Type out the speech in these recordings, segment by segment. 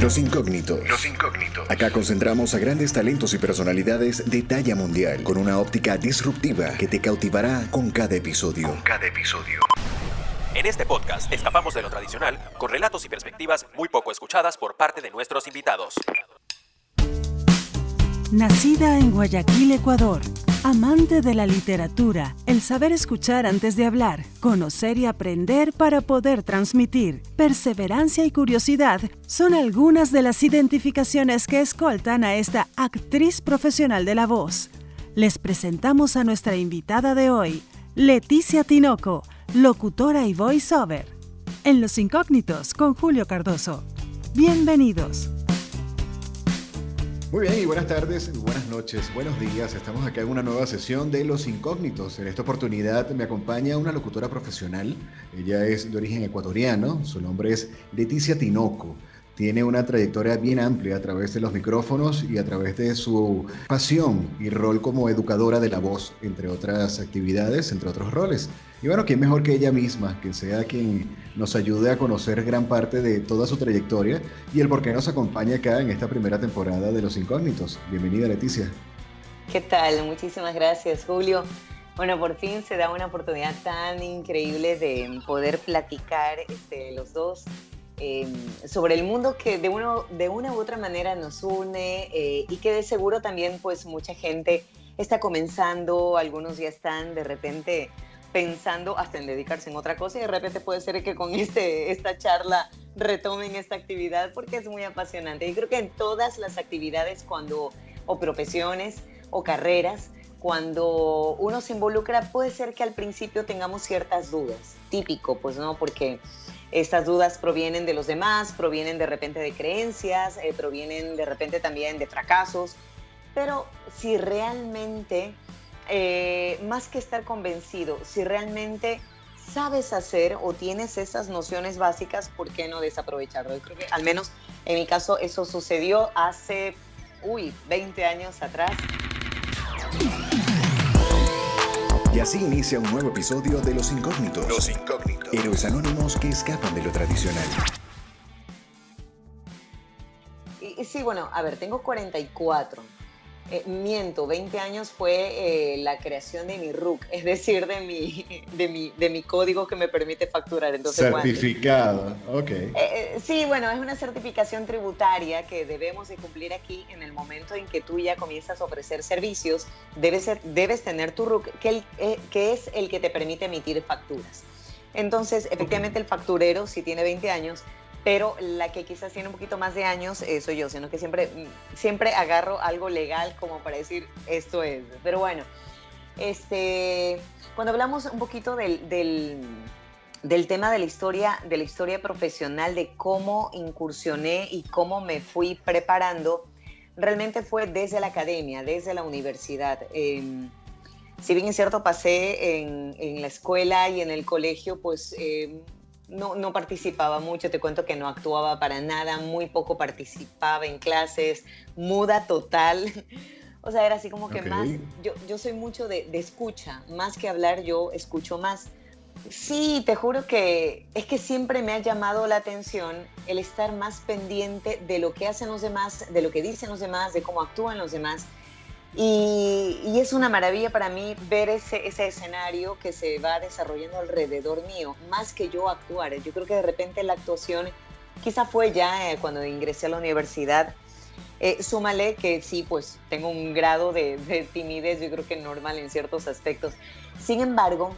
Los incógnitos. Los incógnitos. Acá concentramos a grandes talentos y personalidades de talla mundial con una óptica disruptiva que te cautivará con cada episodio. Con cada episodio. En este podcast escapamos de lo tradicional con relatos y perspectivas muy poco escuchadas por parte de nuestros invitados. Nacida en Guayaquil, Ecuador, amante de la literatura, el saber escuchar antes de hablar, conocer y aprender para poder transmitir, perseverancia y curiosidad son algunas de las identificaciones que escoltan a esta actriz profesional de la voz. Les presentamos a nuestra invitada de hoy, Leticia Tinoco, locutora y voiceover. En Los Incógnitos con Julio Cardoso. Bienvenidos. Muy bien, y buenas tardes, buenas noches, buenos días. Estamos acá en una nueva sesión de Los Incógnitos. En esta oportunidad me acompaña una locutora profesional. Ella es de origen ecuatoriano. Su nombre es Leticia Tinoco. Tiene una trayectoria bien amplia a través de los micrófonos y a través de su pasión y rol como educadora de la voz, entre otras actividades, entre otros roles. Y bueno, ¿quién mejor que ella misma, que sea quien nos ayude a conocer gran parte de toda su trayectoria y el por qué nos acompaña acá en esta primera temporada de Los Incógnitos? Bienvenida, Leticia. ¿Qué tal? Muchísimas gracias, Julio. Bueno, por fin se da una oportunidad tan increíble de poder platicar este, los dos eh, sobre el mundo que de, uno, de una u otra manera nos une eh, y que de seguro también pues mucha gente está comenzando, algunos ya están de repente pensando hasta en dedicarse en otra cosa y de repente puede ser que con este, esta charla retomen esta actividad porque es muy apasionante. Y creo que en todas las actividades cuando, o profesiones o carreras, cuando uno se involucra puede ser que al principio tengamos ciertas dudas, típico, pues no, porque estas dudas provienen de los demás, provienen de repente de creencias, eh, provienen de repente también de fracasos, pero si realmente eh, más que estar convencido, si realmente sabes hacer o tienes esas nociones básicas, ¿por qué no desaprovecharlo? Yo creo que al menos en mi caso eso sucedió hace, uy, 20 años atrás. Y así inicia un nuevo episodio de Los Incógnitos. Los Incógnitos. Héroes anónimos que escapan de lo tradicional. Y, y sí, bueno, a ver, tengo 44 eh, miento, 20 años fue eh, la creación de mi RUC, es decir, de mi, de mi, de mi código que me permite facturar. Entonces, Certificado, ok. Eh, sí, bueno, es una certificación tributaria que debemos de cumplir aquí en el momento en que tú ya comienzas a ofrecer servicios, debes, ser, debes tener tu RUC, que, que es el que te permite emitir facturas. Entonces, efectivamente, el facturero, si tiene 20 años, pero la que quizás tiene un poquito más de años eh, soy yo, sino que siempre, siempre agarro algo legal como para decir esto es. Pero bueno, este, cuando hablamos un poquito del, del, tema de la, historia, de la historia profesional, de cómo incursioné y cómo me fui preparando, realmente fue desde la academia, desde la universidad. Em, si bien es cierto, pasé en, en, la escuela y en el colegio, pues... Eh, no, no, participaba mucho, te cuento que no actuaba para nada, muy poco participaba en clases, muda total. O sea, era así como que más, yo, yo soy mucho de, de, escucha, más que hablar yo escucho más. Sí, te juro que es que siempre me ha llamado la atención el estar más pendiente de lo que hacen los demás, de lo que dicen los demás, de cómo actúan los demás y, es una maravilla para mí ver ese, ese, escenario que se va desarrollando alrededor mío, más que yo actuar. Yo creo que de repente la actuación quizá fue ya eh, cuando ingresé a la universidad. Eh, súmale que sí, pues tengo un grado de, de, timidez, yo creo que normal en ciertos aspectos. Sin embargo,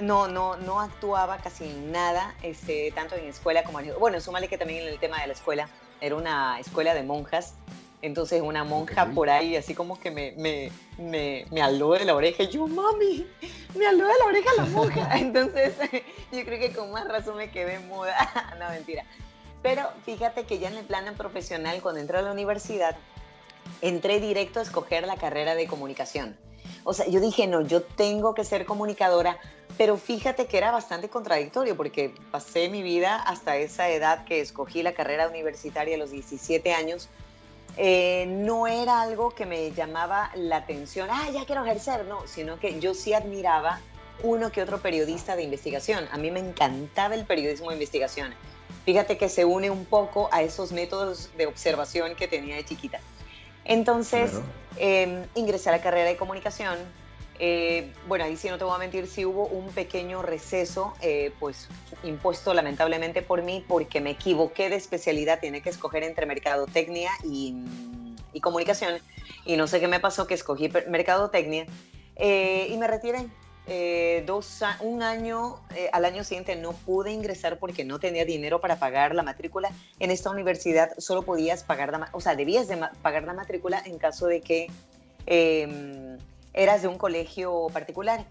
no, no, no actuaba casi nada, este, tanto en escuela como en... Bueno, súmale que también en el tema de la escuela, era una escuela de monjas, entonces una monja por ahí, así como que me, me, me, me aló de la oreja. Y yo, mami, me aló de la oreja la monja. Entonces yo creo que con más razón me quedé muda. no, mentira. Pero fíjate que ya en el plano profesional, cuando entré a la universidad, entré directo a escoger la carrera de comunicación. O sea, yo dije, no, yo tengo que ser comunicadora, pero fíjate que era bastante contradictorio porque pasé mi vida hasta esa edad que escogí la carrera universitaria a los 17 años eh, no era algo que me llamaba la atención, ah, ya quiero ejercer, no, sino que yo sí admiraba uno que otro periodista de investigación. A mí me encantaba el periodismo de investigación. fíjate que se une un poco a esos métodos de observación que tenía de chiquita. Entonces, em, ingresé a la carrera de comunicación. Eh, bueno, ahí sí no te voy a mentir, sí hubo un pequeño receso, eh, pues impuesto lamentablemente por mí, porque me equivoqué de especialidad, tiene que escoger entre mercadotecnia y, y comunicación, y no sé qué me pasó, que escogí mercadotecnia, eh, y me retiré. Eh, dos, un año, al año siguiente no pude ingresar porque no tenía dinero para pagar la matrícula. En esta universidad solo podías pagar, o sea, debías de pagar la matrícula en caso de que em, eras de un colegio particular.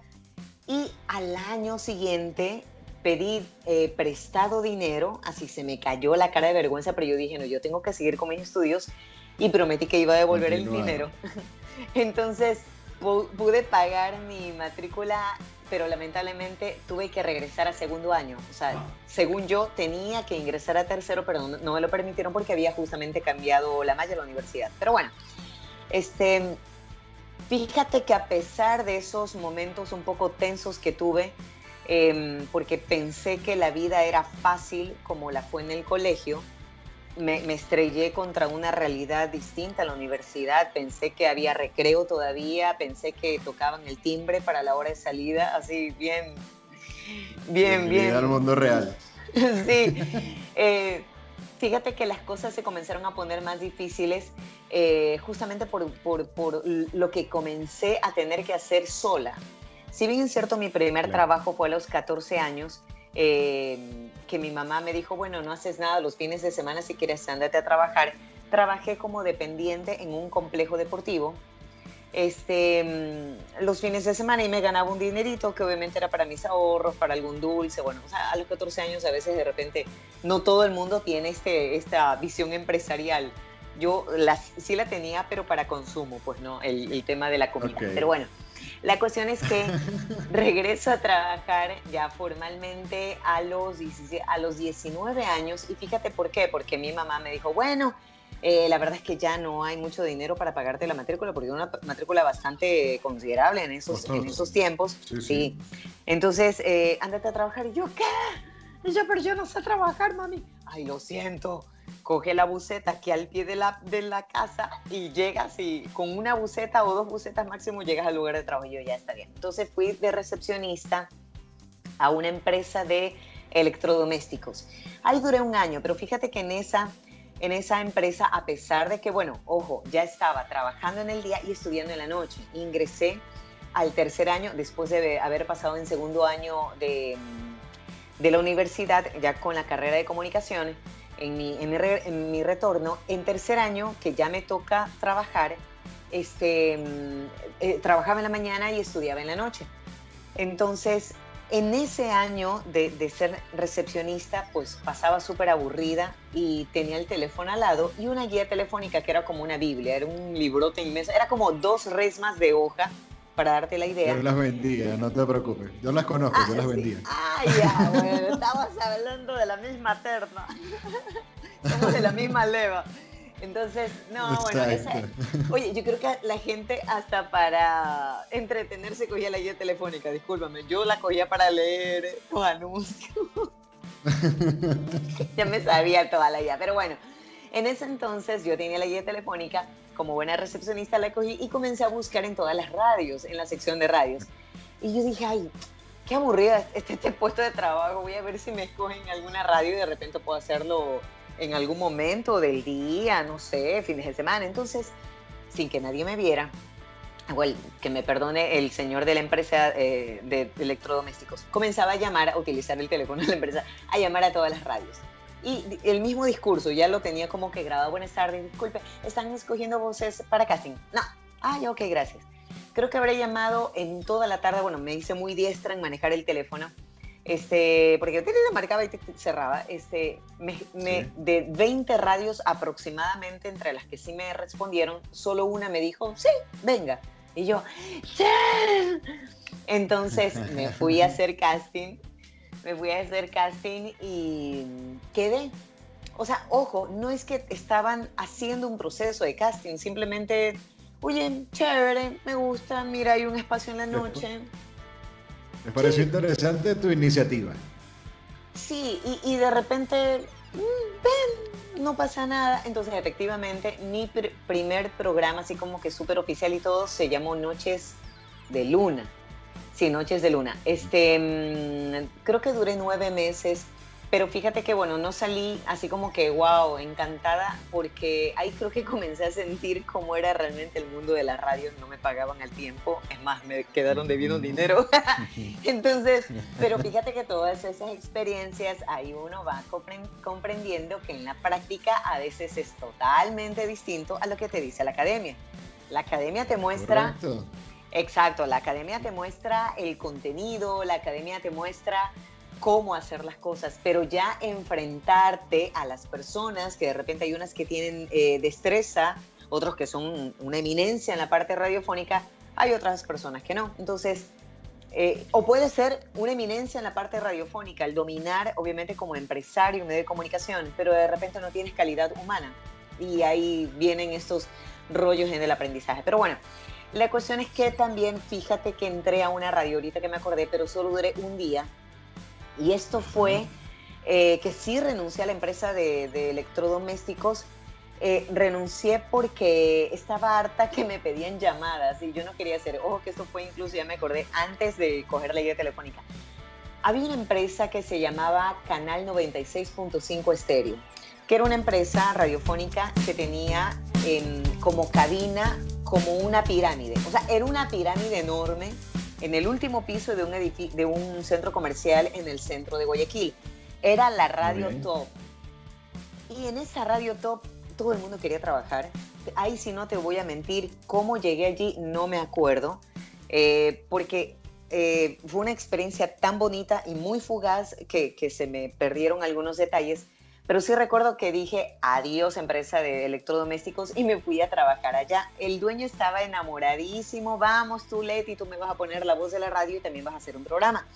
Y al año siguiente pedí eh, prestado dinero, así se me cayó la cara de vergüenza, pero yo dije, no, yo tengo que seguir con mis estudios y prometí que iba a devolver el dinero. Entonces, pude pagar mi matrícula, pero lamentablemente tuve que regresar a segundo año. O sea, ah. según yo tenía que ingresar a tercero, pero no, me lo permitieron porque había justamente cambiado la malla de la universidad. Pero bueno, este, fíjate que a pesar de esos momentos un poco tensos que tuve, em, porque pensé que la vida era fácil como la fue en el colegio, me, estrellé contra una realidad distinta en la universidad. Pensé que había recreo todavía, pensé que tocaban el timbre para la hora de salida, así bien, bien, bien. al mundo real. sí. Eh, fíjate que las cosas se comenzaron a poner más difíciles eh, justamente por, por, lo que comencé a tener que hacer sola. Si bien es cierto, mi primer trabajo fue a los 14 años, eh, que mi mamá me dijo, bueno, no haces nada los fines de semana, si quieres, ándate a trabajar. Trabajé como dependiente en un complejo deportivo este, mm, los fines de semana y me ganaba un dinerito que obviamente era para mis ahorros, para algún dulce. Bueno, o sea, a los 14 años a veces de repente no todo el mundo tiene este, esta visión empresarial. Yo la, sí la tenía, pero para consumo, pues no, el, el tema de la comida. Pero bueno, la cuestión es que regreso a trabajar ya formalmente a los, a los 19 años y fíjate por qué, porque mi mamá me dijo, bueno, eh, la verdad es que ya no hay mucho dinero para pagarte la matrícula, porque es una matrícula bastante considerable en esos, en esos tiempos. Sí, Entonces, eh, ándate a trabajar. Y yo, ¿qué? Y yo, pero yo no sé trabajar, mami. Ay, lo siento coge la buceta aquí al pie de la, de la casa y llegas y con una buceta o dos bucetas máximo llegas al lugar de trabajo yo ya está bien. Entonces fui de recepcionista a una empresa de electrodomésticos. Ahí duré un año, pero fíjate que en esa, en esa empresa, a pesar de que, bueno, ojo, ya estaba trabajando en el día y estudiando en la noche, ingresé al tercer año después de haber pasado en segundo año de, de la universidad ya con la carrera de comunicaciones en mi, en mi, retorno, en tercer año, que ya me toca trabajar, este, mm, eh, trabajaba en la mañana y estudiaba en la noche. Entonces, en ese año de, de ser recepcionista, pues pasaba súper aburrida y tenía el teléfono al lado y una guía telefónica que era como una Biblia, era un librote inmenso, era como dos resmas de hoja para darte la idea. Yo las vendía, no te preocupes. Yo las conozco, yo las vendía. Ah, ya, bueno, estamos hablando de la misma terna. Somos de la misma leva. Entonces, no, bueno, oye, yo creo que la gente hasta para entretenerse cogía la guía telefónica, discúlpame, yo la cogía para leer los anuncios. ya me sabía toda la guía, pero bueno, en ese entonces yo tenía la guía telefónica como buena recepcionista la cogí y comencé a buscar en todas las radios, en la sección de radios. Y yo dije, ay, qué aburrida este, este puesto de trabajo, voy a ver si me escogen alguna radio y de repente puedo hacerlo en algún momento del día, no sé, fines de semana. Entonces, sin que nadie me viera, igual que me perdone el señor de la empresa eh, de electrodomésticos, comenzaba a llamar, a utilizar el teléfono de la empresa, a llamar a todas las radios. Y el mismo discurso, ya lo tenía como que grabado. Buenas tardes, disculpe, están escogiendo voces para casting. No, ah, ya, ok, gracias. Creo que habré llamado en toda la tarde, bueno, me hice muy diestra en manejar el teléfono, este, porque yo te marcaba y te cerraba, este, me, de 20 radios aproximadamente, entre las que sí me respondieron, solo una me dijo, sí, venga. Y yo, ¡Sí! Entonces me fui a hacer casting me fui a hacer casting y quedé. O sea, ojo, no es que estaban haciendo un proceso de casting, simplemente, oye, chévere, me gusta, mira, hay un espacio en la noche. Me pareció interesante tu iniciativa. Sí, y, de repente mm, ven, no pasa nada. Entonces, efectivamente, mi primer programa, así como que súper oficial y todo, se llamó Noches de Luna. Sí, Noches de Luna. Este, mm, creo que duré nueve meses pero fíjate que, bueno, no salí así como que, wow, encantada, porque ahí creo que comencé a sentir cómo era realmente el mundo de la radio. No me pagaban al tiempo, es más, me quedaron debiendo dinero. Entonces, pero fíjate que todas esas experiencias, ahí uno va comprendiendo que en la práctica a veces es totalmente distinto a lo que te dice la academia. La academia te muestra... Exacto, la academia te muestra el contenido, la academia te muestra cómo hacer las cosas, pero ya enfrentarte a las personas, que de repente hay unas que tienen eh, destreza, otros que son una eminencia en la parte radiofónica, hay otras personas que no. Entonces, eh, o puede ser una eminencia en la parte radiofónica, el dominar, obviamente, como empresario, medio de comunicación, pero de repente no tienes calidad humana. Y ahí vienen estos rollos en el aprendizaje. Pero bueno, la cuestión es que también, fíjate que entré a una radio ahorita que me acordé, pero solo duré un día y esto fue eh, que sí renuncié a la empresa de, electrodomésticos. Eh, renuncié porque estaba harta que me pedían llamadas y yo no quería hacer. Ojo que esto fue incluso, ya me acordé, antes de coger la idea telefónica. Había una empresa que se llamaba Canal 96.5 Estéreo, que era una empresa radiofónica que tenía como cabina como una pirámide. O sea, era una pirámide enorme en el último piso de un, de un centro comercial en el centro de Guayaquil. Era la radio top. Y en esa radio top todo el mundo quería trabajar. Ahí si no te voy a mentir, cómo llegué allí no me acuerdo, eh, porque eh, fue una experiencia tan bonita y muy fugaz que, que se me perdieron algunos detalles pero sí recuerdo que dije adiós empresa de electrodomésticos y me fui a trabajar allá. El dueño estaba enamoradísimo, vamos tú Leti, tú me vas a poner la voz de la radio y también vas a hacer un programa.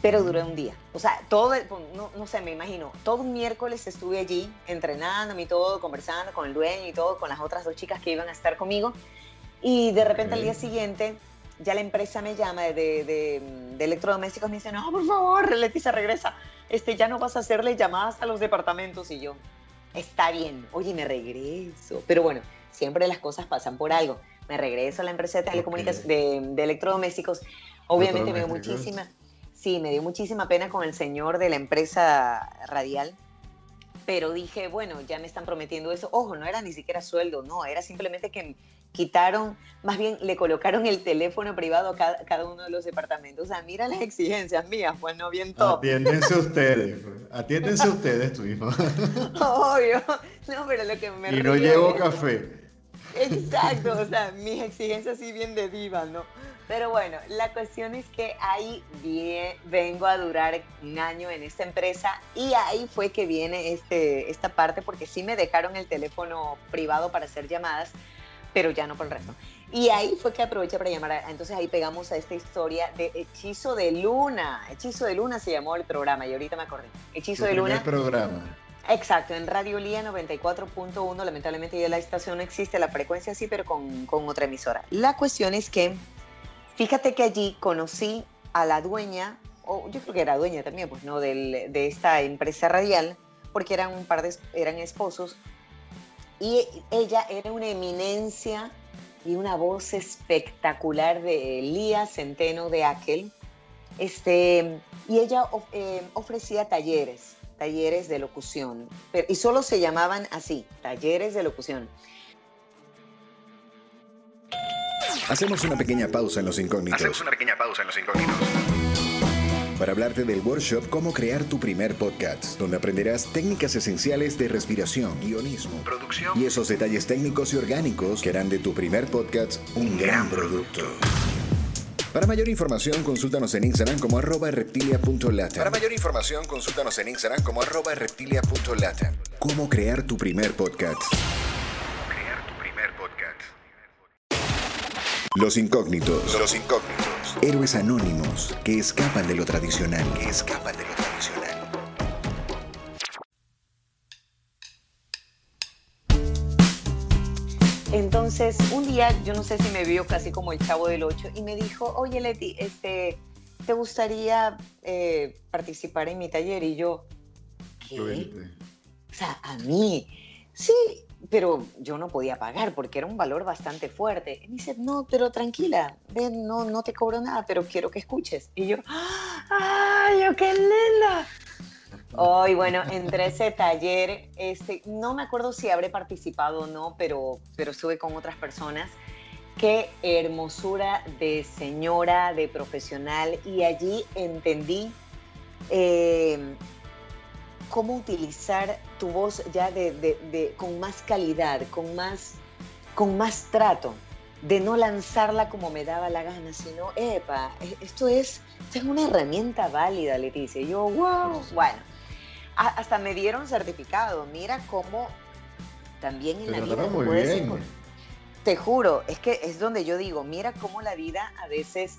Pero duró un día. O sea, todo, no, no sé, me imagino, todo un miércoles estuve allí entrenándome y todo, conversando con el dueño y todo, con las otras dos chicas que iban a estar conmigo. Y de repente al día siguiente ya la empresa me llama de, de, de, electrodomésticos, me dice, no, por favor, Leticia, regresa este, ya no vas a hacerle llamadas a los departamentos y yo, está bien, oye, me regreso. Pero bueno, siempre las cosas pasan por algo. Me regreso a la empresa de telecomunicaciones, de, electrodomésticos. Obviamente me dio muchísima, sí, me dio muchísima pena con el señor de la empresa radial, pero dije, bueno, ya me están prometiendo eso. Ojo, no era ni siquiera sueldo, no, era simplemente que quitaron, más bien le colocaron el teléfono privado a cada, uno de los departamentos. O sea, mira las exigencias mías, pues no bien top. Atiéndense ustedes, pues. atiéndense ustedes, tu hijo. Obvio, no, pero lo que me Y no llevo café. Exacto, o sea, mis exigencias sí bien de diva, ¿no? Pero bueno, la cuestión es que ahí bien, vengo a durar un año en esta empresa y ahí fue que viene este, esta parte porque sí me dejaron el teléfono privado para hacer llamadas, pero ya no por el resto. Y ahí fue que aproveché para llamar, entonces ahí pegamos a esta historia de Hechizo de Luna. Hechizo de Luna se llamó el programa y ahorita me acordé. Hechizo de Luna. programa. Exacto, en Radio Lía 94.1, lamentablemente ya la estación no existe, la frecuencia sí, pero con, con otra emisora. La cuestión es que, fíjate que allí conocí a la dueña, o yo creo que era dueña también, pues no, Del, de esta empresa radial, porque eran un par de, eran esposos, y ella era una eminencia y una voz espectacular de Lía Centeno de Aquel. Este, y ella eh, ofrecía talleres, talleres de locución, y solo se llamaban así, talleres de locución. Hacemos una pequeña pausa en los incógnitos. Hacemos una pequeña pausa en los incógnitos para hablarte del workshop Cómo crear tu primer podcast, donde aprenderás técnicas esenciales de respiración, guionismo, producción y esos detalles técnicos y orgánicos que harán de tu primer podcast un gran producto. Para mayor información, consúltanos en Instagram como arroba reptilia.lata. Para mayor información, consúltanos en Instagram como arroba reptilia.lata. Cómo crear tu primer podcast. crear tu primer podcast. Los incógnitos. Los incógnitos. Héroes anónimos que escapan de lo tradicional. Que escapan de lo tradicional. Entonces, un día, yo no sé si me vio casi como el chavo del 8 y me dijo, oye Leti, este, ¿te gustaría eh, participar en mi taller? Y yo, incluirte. O sea, a mí, sí, pero yo no podía pagar porque era un valor bastante fuerte. Y me dice, no, pero tranquila, ven, no, no te cobro nada, pero quiero que escuches. Y yo, ¡ay, qué linda! Hoy, bueno, entre ese taller, este, no me acuerdo si habré participado o no, pero, pero estuve con otras personas. Qué hermosura de señora, de profesional, y allí entendí eh, cómo utilizar tu voz ya de, con más calidad, con más, con más trato, de no lanzarla como me daba la gana, sino, epa, e, esto es, es una herramienta válida, Leticia. Y yo, wow, bueno, hasta me dieron certificado, mira cómo también en la vida... Te juro, es que es donde yo digo, mira cómo la vida a veces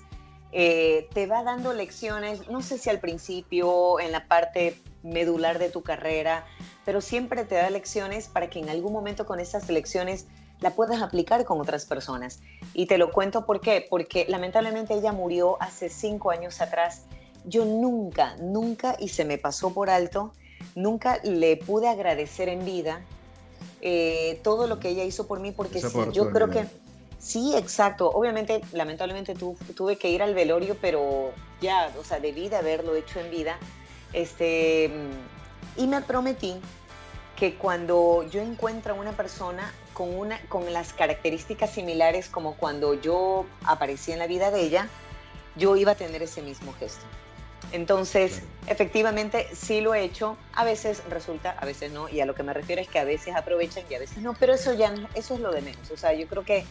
eh, te va dando lecciones, no sé si al principio, en la parte medular de tu carrera, pero siempre te da lecciones para que en algún momento con esas lecciones la puedas aplicar con otras personas. Y te lo cuento por qué, porque lamentablemente ella murió hace cinco años atrás. Yo nunca, nunca, y se me pasó por alto, nunca le pude agradecer en vida eh, todo lo que ella hizo por mí, porque yo creo que Sí, exacto. Obviamente, lamentablemente tuve que ir al velorio, pero ya, o sea, debí de haberlo hecho en vida. Este, y me prometí que cuando yo encuentre a una persona con, una, con las características similares como cuando yo aparecí en la vida de ella, yo iba a tener ese mismo gesto. Entonces, efectivamente, sí lo he hecho. A veces resulta, a veces no. Y a lo que me refiero es que a veces aprovechan y a veces no. Pero eso ya, eso es lo de menos. O sea, yo creo que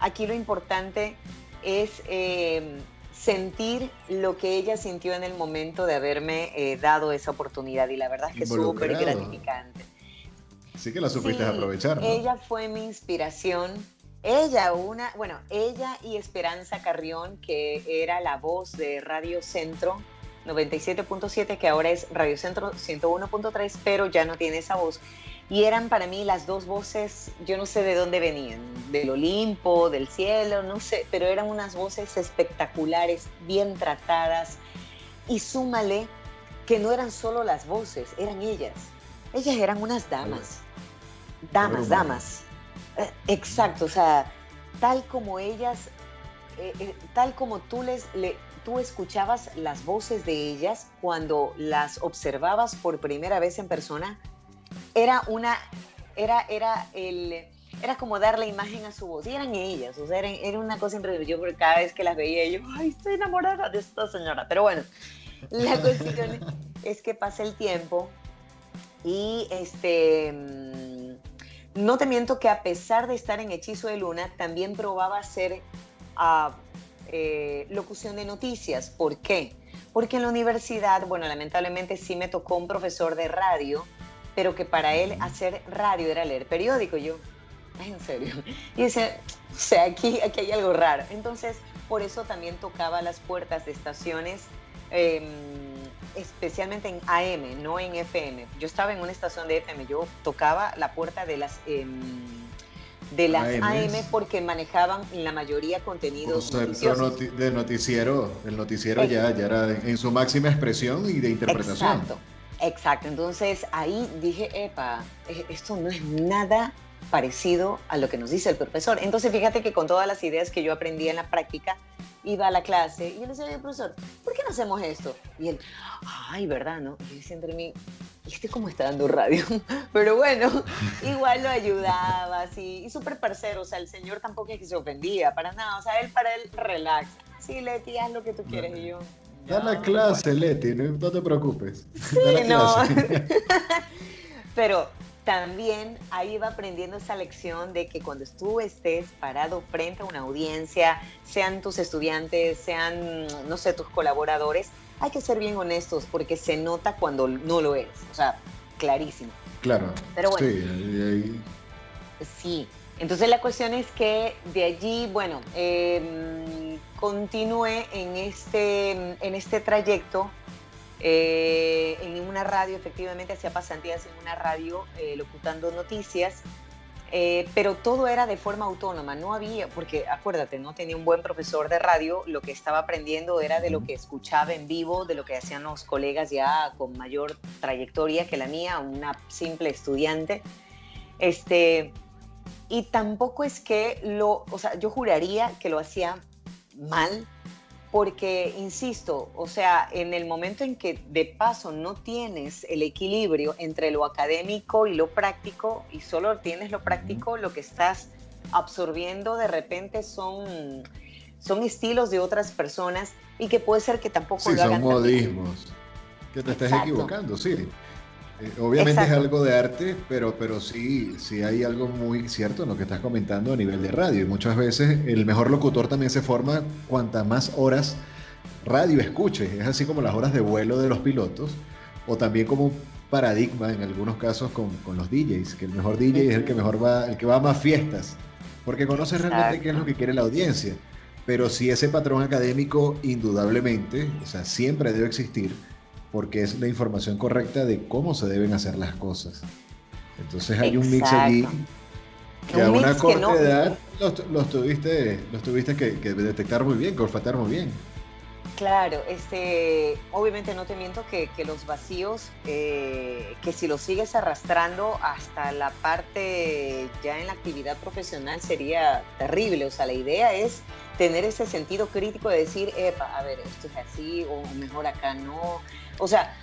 Aquí lo importante es eh, sentir lo que ella sintió en el momento de haberme eh, dado esa oportunidad y la verdad es que es súper gratificante. Sí que la supiste aprovechar. Ella fue mi inspiración. Ella, una, bueno, ella y Esperanza Carrión, que era la voz de Radio Centro 97.7, que ahora es Radio Centro 101.3, pero ya no tiene esa voz y eran para mí las dos voces, yo no sé de dónde venían, del Olimpo, del cielo, no sé, pero eran unas voces espectaculares, bien tratadas y súmale que no eran solo las voces, eran ellas. Ellas eran unas damas, damas, damas. Eh, exacto, o sea, tal como ellas, eh, eh, tal como tú les, le, tú escuchabas las voces de ellas cuando las observabas por primera vez en persona, era una, era, era el, era como dar la imagen a su voz. Y eran ellas, o sea, era, una cosa increíble. Yo porque cada vez que las veía, yo, ay, estoy enamorada de esta señora. Pero bueno, la cuestión es que pasa el tiempo y este, mm, no te miento que a pesar de estar en Hechizo de Luna, también probaba hacer uh, locución de noticias. ¿Por qué? Porque en la universidad, bueno, lamentablemente sí me tocó un profesor de radio pero que para él hacer radio era leer periódico. yo, en serio. Y dice, o sea, aquí, aquí hay algo raro. Entonces, por eso también tocaba las puertas de estaciones, em, especialmente en AM, no en FM. Yo estaba en una estación de FM, yo tocaba la puerta de las... Em, de las AM porque manejaban la mayoría contenidos de noticiero, el noticiero ya, ya era en su máxima expresión y de interpretación. Exacto. Exacto, entonces ahí dije, epa, e, esto no es nada parecido a lo que nos dice el profesor. Entonces fíjate que con todas las ideas que yo aprendí en la práctica, iba a la clase y yo le decía, profesor, ¿por qué no hacemos esto? Y él, ay, ¿verdad? No? Y yo decía entre mí, ¿y este cómo está dando radio? Pero bueno, igual lo ayudaba, así, y súper parcero, o sea, el señor tampoco es que se ofendía, para nada, o sea, él para él relax. Sí, Leti, haz lo que tú quieres. Y yo, Da la clase, Leti, no, te preocupes. Sí, no. Pero también ahí va aprendiendo esa lección de que cuando tú estés parado frente a una audiencia, sean tus estudiantes, sean, no sé, tus colaboradores, hay que ser bien honestos porque se nota cuando no lo eres. O sea, clarísimo. Claro. Pero bueno. Sí, sí. Entonces la cuestión es que de allí, bueno, eh, continúe en este, en este trayecto eh, en una radio, efectivamente hacía pasantías en una radio eh, locutando noticias. Eh, pero todo era de forma autónoma, no había, porque acuérdate, no tenía un buen profesor de radio, lo que estaba aprendiendo era de lo que escuchaba en vivo, de lo que hacían los colegas ya con mayor trayectoria que la mía, una simple estudiante. Este, y tampoco es que lo, o sea, yo juraría que lo hacía mal, porque, insisto, o sea, en el momento en que de paso no tienes el equilibrio entre lo académico y lo práctico, y solo tienes lo práctico, lo que estás absorbiendo de repente son, son estilos de otras personas y que puede ser que tampoco sí, son modismos. Que te estás equivocando, sí. Eh, obviamente es algo de arte, pero, pero sí, sí hay algo muy cierto en lo que estás comentando a nivel de radio. Y muchas veces el mejor locutor también se forma cuantas más horas radio escuche. Es así como las horas de vuelo de los pilotos, o también como un paradigma en algunos casos con, con los DJs, que el mejor DJ es el que mejor va, el que va a más fiestas, porque conoce realmente qué es lo que quiere la audiencia. Pero si ese patrón académico, indudablemente, o sea, siempre debe existir porque es la información correcta de cómo se deben hacer las cosas. Entonces hay un mix allí que a una corta edad los, tuviste, los tuviste que, detectar muy bien, que olfatear muy bien. Claro, este, obviamente no te miento que, los vacíos, eh, que si los sigues arrastrando hasta la parte ya en la actividad profesional sería terrible. O sea, la idea es tener ese sentido crítico de decir, Epa, a ver, esto es así, o mejor acá no. O sea,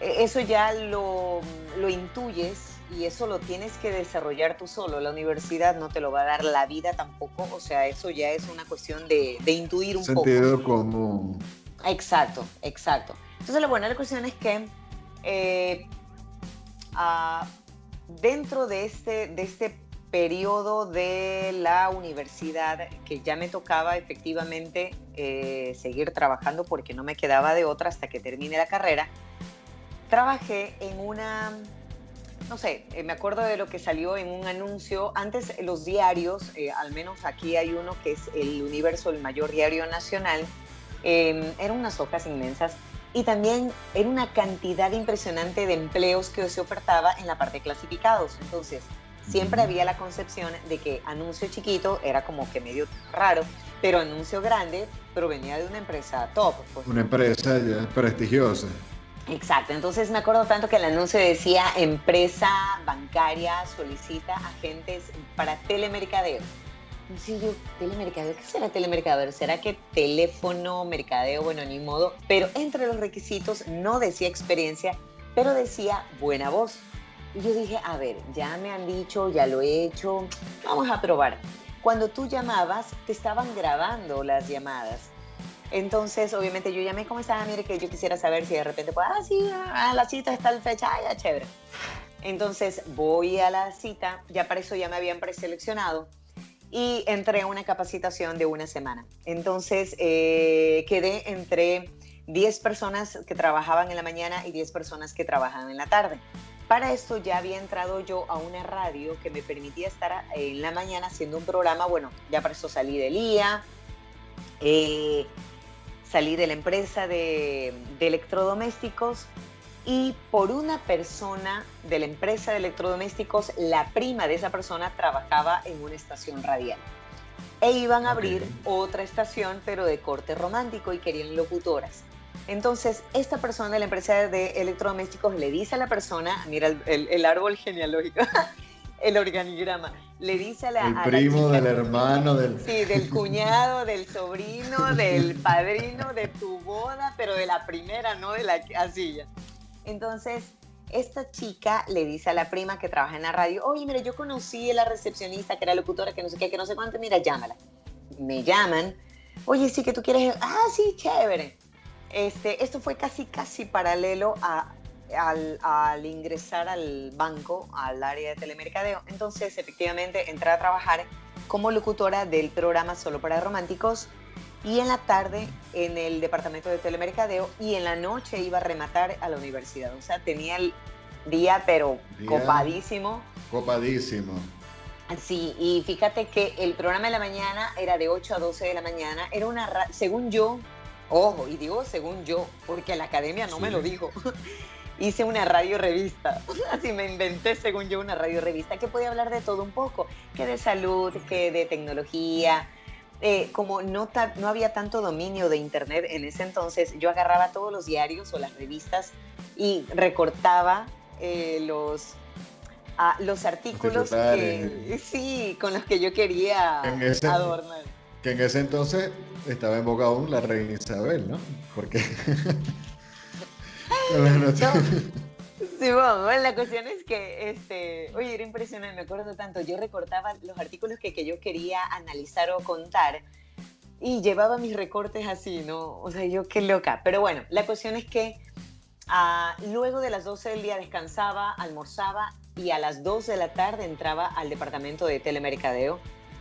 e, eso ya lo, lo intuyes y eso lo tienes que desarrollar tú solo. La universidad no te lo va a dar la vida tampoco. O sea, eso ya es una cuestión de, de intuir un poco. Sentido común. Exacto, exacto. Entonces, la buena la cuestión es que eh, ah, dentro de este, de este periodo de la universidad que ya me tocaba efectivamente eh, seguir trabajando porque no me quedaba de otra hasta que termine la carrera, trabajé en una, no sé, eh, me acuerdo de lo que salió en un anuncio, antes los diarios, eh, al menos aquí hay uno que es El Universo, el mayor diario nacional, em, eran unas hojas inmensas y también era una cantidad impresionante de empleos que se ofertaba en la parte de clasificados. Entonces, siempre había la concepción de que anuncio chiquito era como que medio raro, pero anuncio grande provenía de una empresa top. Pues. Una empresa prestigiosa. Exacto, entonces me acuerdo tanto que el anuncio decía empresa bancaria solicita agentes para telemercadeo. Sí, yo, telemercadeo, ¿qué será telemercadeo? ¿Será que teléfono, mercadeo? Bueno, ni modo. Pero entre los requisitos no decía experiencia, pero decía buena voz. Y yo dije, a ver, ya me han dicho, ya lo he hecho, vamos a probar. Cuando tú llamabas, te estaban grabando las llamadas. Entonces, obviamente yo llamé, ¿cómo estaba? Mire, que yo quisiera saber si de repente, pues, ah, sí, ah, la cita está el fecha, ah, ya, chévere. Entonces voy a la cita, ya para eso ya me habían preseleccionado y entré a una capacitación de una semana. Entonces eh, quedé entre 10 personas que trabajaban en la mañana y 10 personas que trabajaban en la tarde. Para esto ya había entrado yo a una radio que me permitía estar en la mañana haciendo un programa. Bueno, ya para eso salí del IA, eh, salí de la empresa de, electrodomésticos y por una persona de la empresa de electrodomésticos, la prima de esa persona trabajaba en una estación radial. E iban a abrir otra estación, pero de corte romántico y querían locutoras. Entonces, esta persona de la empresa de electrodomésticos le dice a la persona, mira el, árbol genealógico, el organigrama, le dice a la... El primo del hermano, del... Sí, del cuñado, del sobrino, del padrino, de tu boda, pero de la primera, no de la casilla. Entonces, esta chica le dice a la prima que trabaja en la radio, oye, mira, yo conocí a la recepcionista que era locutora, que no sé qué, que no sé cuánto, mira, llámala. Me llaman, oye, sí que tú quieres, ah, sí, chévere. Este, esto fue casi, casi paralelo al, ingresar al banco, al área de telemercadeo. Entonces, efectivamente, entré a trabajar como locutora del programa Solo para Románticos y en la tarde en el departamento de telemercadeo y en la noche iba a rematar a la universidad. O sea, tenía el día, pero copadísimo. Copadísimo. Sí, y fíjate que el programa de la mañana era de 8 a 12 de la mañana. Era una, según yo, Ojo, y digo según yo, porque la academia no me lo dijo. hice una radio revista. Así me inventé, según yo, una radio revista que podía hablar de todo un poco, que de salud, que de tecnología. Eh, como no, no había tanto dominio de Internet en ese entonces, yo agarraba todos los diarios o las revistas y recortaba eh, los, ah, los artículos que, sí, con los que yo quería adornar. Que en ese entonces estaba en boca aún la reina Isabel, ¿no? Porque... Sí, bueno, la cuestión es que, este, oye, era impresionante, me acuerdo tanto, yo recortaba los artículos que, que yo quería analizar o contar y llevaba mis recortes así, ¿no? O sea, yo qué loca. Pero bueno, la cuestión es que ah, luego de las 12 del día descansaba, almorzaba y a las 2 de la tarde entraba al departamento de telemercadeo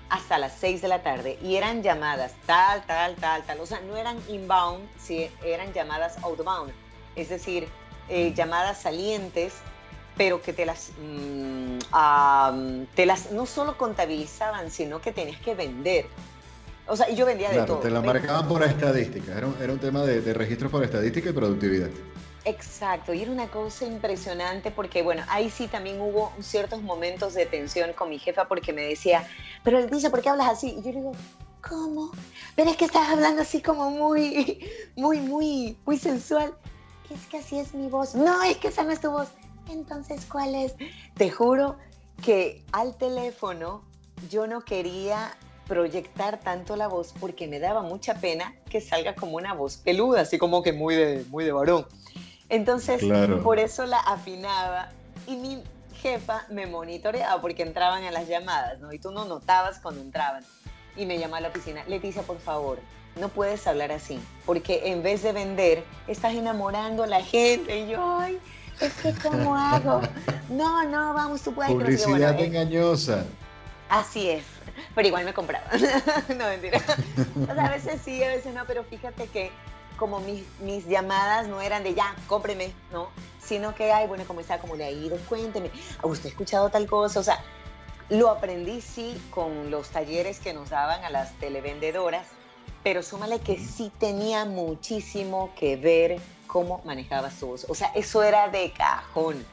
hasta las 6 de la tarde y eran llamadas tal, tal, tal, tal. O sea, no eran inbound, sí, eran llamadas outbound es decir, eh, llamadas salientes, pero que te las, mm, te las no solo contabilizaban, sino que tenías que vender. O sea, yo vendía de todo. Te la marcaban por estadística, era un, era un tema de, de registro por estadística y productividad. Exacto, y era una cosa impresionante porque, bueno, ahí sí también hubo ciertos momentos de tensión con mi jefa porque me decía, pero dice, ¿por qué hablas así? Y yo le digo, ¿cómo? Pero es que estás hablando así como muy, muy, muy, muy sensual es que así es mi voz. No, es que esa no es tu voz. Entonces, ¿cuál es? Te juro que al teléfono yo no quería proyectar tanto la voz porque me daba mucha pena que salga como una voz peluda, así como que muy de, muy de varón. Entonces, por eso la afinaba y mi jefa me monitoreaba porque entraban a las llamadas, ¿no? Y tú no notabas cuando entraban. Y me llama a la oficina, Leticia, por favor, no puedes hablar así, porque en vez de vender, estás enamorando a la gente. Y yo, ay, es que ¿cómo hago? No, no, vamos, tú puedes. Publicidad eh, engañosa. Así es, pero igual me compraba. no, mentira. O sea, a veces sí, a veces no, pero fíjate que como mis, mis llamadas no eran de ya, cómpreme, ¿no? Sino que, ay, bueno, ¿cómo está? ¿Cómo le ha ido? Cuénteme. ¿Usted ha escuchado tal cosa? O sea, lo aprendí sí con los talleres que nos daban a las televendedoras pero súmale que sí tenía muchísimo que ver cómo manejaba su voz. O sea, eso era de cajón.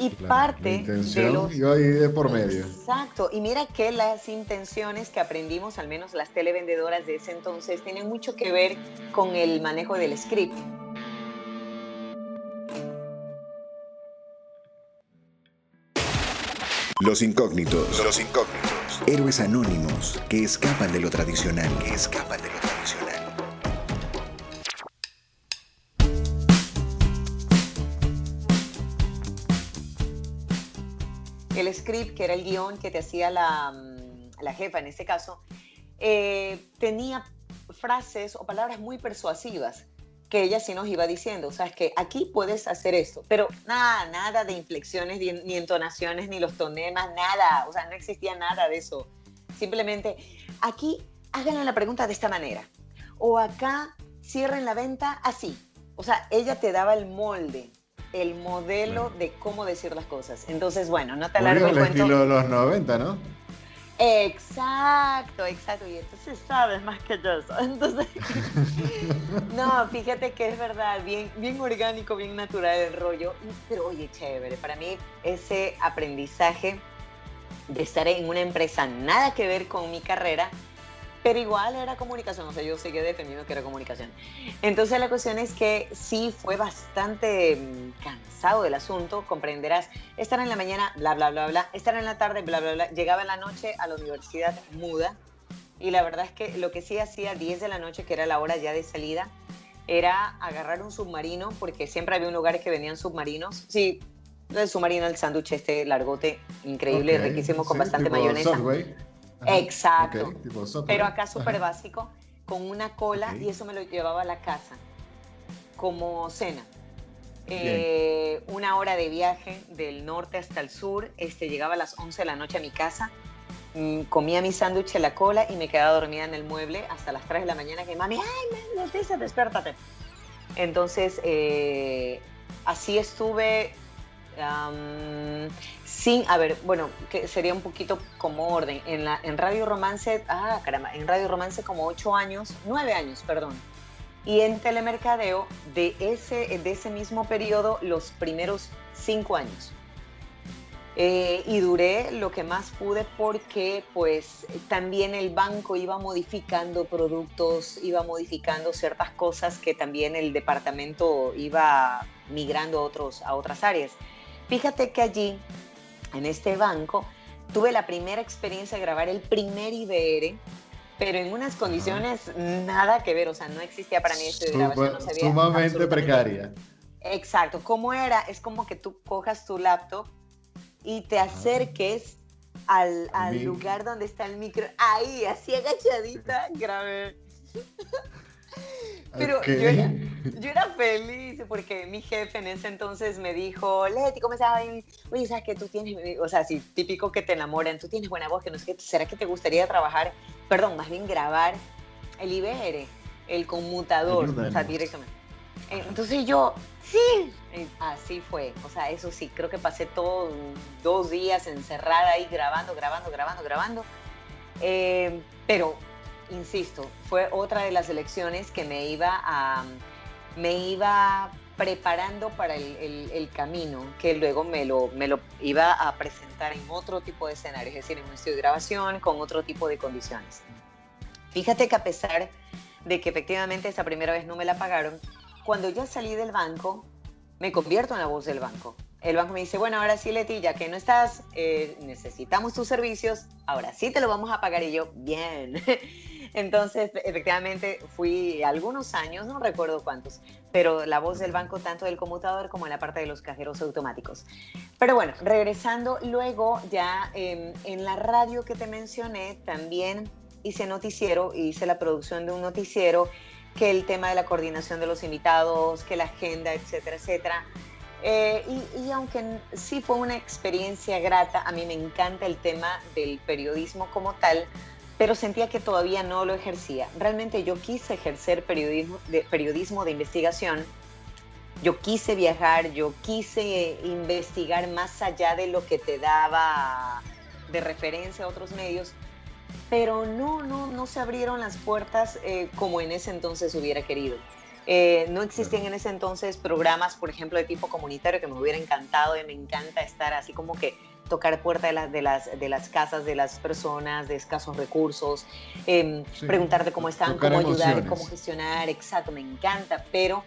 Y parte de los... Iba ahí de por medio. Exacto. Y mira que las intenciones que aprendimos, al menos las televendedoras de ese entonces, tienen mucho que ver con el manejo del script. Los incógnitos. Los incógnitos. Héroes anónimos que escapan de lo tradicional. Que escapan de lo tradicional. El script, que era el guion que te hacía la, mm, la jefa en este caso, eh, tenía frases o palabras muy persuasivas que ella sí nos iba diciendo, o sea, es que aquí puedes hacer esto, pero nada, nada de inflexiones, ni, entonaciones, ni los tonemas, nada, o sea, no existía nada de eso. Simplemente, aquí háganle la pregunta de esta manera, o acá cierren la venta así. O sea, ella te daba el molde, el modelo de cómo decir las cosas. Entonces, bueno, no te alargo el, el estilo de los 90, ¿no? Exacto, exacto. Y entonces sabes más que yo. Entonces, no, fíjate que es verdad, bien, bien orgánico, bien natural el rollo. Pero oye, chévere, para mí ese aprendizaje de estar en una empresa nada que ver con mi carrera, pero igual era comunicación, o sea, yo seguía defendiendo que era comunicación. Entonces la cuestión es que sí fue bastante mm, cansado del asunto, comprenderás, estar en la mañana, bla, bla, bla, bla, estar en la tarde, bla, bla, bla, llegaba en la noche a la universidad muda y la verdad es que lo que sí hacía 10 de la noche, que era la hora ya de salida, era agarrar un submarino, porque siempre había un lugar que venían submarinos. Sí, el submarino, el sándwich este largote, increíble, riquísimo, con bastante mayonesa. Exacto. Pero acá súper básico, con una cola y eso me lo llevaba a la casa como cena. Eh, una hora de viaje del norte hasta el sur, este, llegaba a las 11 de la noche a mi casa, mm, comía mi sándwich en la cola y me quedaba dormida en el mueble hasta las 3 de la mañana que mami, ay, Leticia, despiértate. Entonces, eh, así estuve sin, a ver, bueno, que sería un poquito como orden. En, la, en Radio Romance, ah, caramba, en Radio Romance como ocho años, nueve años, perdón. y en telemercadeo de ese, de ese mismo periodo los primeros cinco años. Eh, y duré lo que más pude porque pues también el banco iba modificando productos, iba modificando ciertas cosas que también el departamento iba migrando a, otros, a otras áreas. Fíjate que allí, en este banco, tuve la primera experiencia de grabar el primer IBR, pero en unas condiciones nada que ver, o sea, no existía para mí esto de grabación, no sabía Sumamente precaria. Exacto, ¿cómo era? Es como que tú cojas tu laptop y te acerques al, al lugar donde está el micro, ahí, así agachadita, grabé. Pero yo, era, yo, era, feliz porque mi jefe en ese entonces me dijo, Leti, ¿cómo estás? Oye, ¿sabes que tú tienes, o sea, sí, típico que te enamoran, tú tienes buena voz, que no sé qué, ¿será que te gustaría trabajar, perdón, más bien grabar el IBR, el conmutador, o sea, directamente? Entonces yo, sí, así fue. O sea, eso sí, creo que pasé todos dos días encerrada ahí grabando, grabando, grabando, grabando. Eh, pero, insisto, fue otra de las elecciones que me iba me iba preparando para el, camino que luego me lo, me lo iba a presentar en otro tipo de escenario, es decir, en un estudio de grabación con otro tipo de condiciones. Fíjate que a pesar de que efectivamente esa primera vez no me la pagaron, cuando ya salí del banco, me convierto en la voz del banco. El banco me dice, bueno, ahora sí, Leti, ya que no estás, eh, necesitamos tus servicios, ahora sí te lo vamos a pagar. Y yo, bien. Entonces, efectivamente, fui algunos años, no recuerdo cuántos, pero la voz del banco, tanto del conmutador como en la parte de los cajeros automáticos. Pero bueno, regresando, luego ya em, en la radio que te mencioné, también hice noticiero, hice la producción de un noticiero que el tema de la coordinación de los invitados, que la agenda, etcétera, etcétera. Eh, y, aunque sí fue una experiencia grata, a mí me encanta el tema del periodismo como tal, pero sentía que todavía no lo ejercía. Realmente yo quise ejercer periodismo de, periodismo de investigación, yo quise viajar, yo quise investigar más allá de lo que te daba de referencia a otros medios, pero no, no, no se abrieron las puertas eh, como en ese entonces hubiera querido. Eh, no existían en ese entonces programas, por ejemplo, de tipo comunitario que me hubiera encantado y me encanta estar así como que tocar puerta de, de, las, de las casas de las personas de escasos recursos, eh, preguntarte cómo están, cómo ayudar, cómo gestionar, exacto, me encanta, pero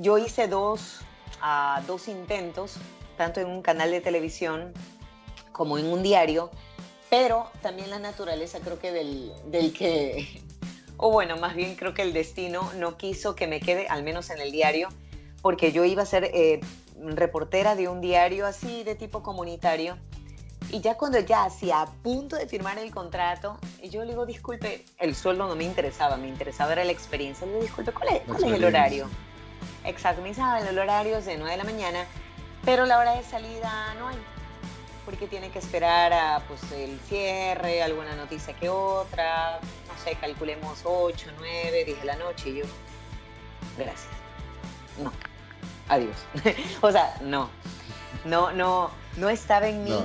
yo hice dos, uh, dos intentos, tanto en un canal de televisión como en un diario, pero también la naturaleza creo que del, del que, o bueno, más bien creo que el destino no quiso que me quede, al menos en el diario, porque yo iba a ser eh, reportera de un diario así de tipo comunitario. Y ya cuando ya hacía a punto de firmar el contrato, yo le digo, disculpe, el sueldo no me interesaba, me interesaba era la experiencia. Le digo, disculpe, ¿cuál es, cuál es el horario? Exacto, me dice, ah, el horario es de 9 de la mañana, pero la hora de salida no hay porque tiene que esperar a pues, el cierre, alguna noticia que otra, no sé, calculemos 8, 9, 10 de la noche y yo, gracias. No, adiós. o sea, no, no, no, no estaba en mí.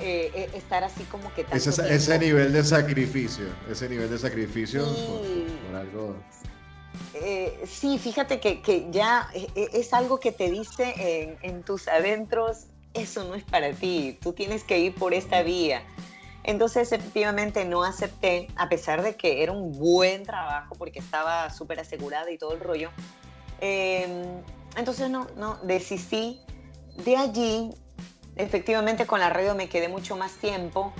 Eh, estar así como que ese, ese, nivel de sacrificio ese nivel de sacrificio por, algo eh, sí, fíjate que, que, ya es algo que te dice en, en, tus adentros, eso no es para ti, tú tienes que ir por esta vía. Entonces efectivamente no acepté, a pesar de que era un buen trabajo porque estaba súper asegurada y todo el rollo. Em, entonces no, no, desistí. De allí, efectivamente con la radio me quedé mucho más tiempo,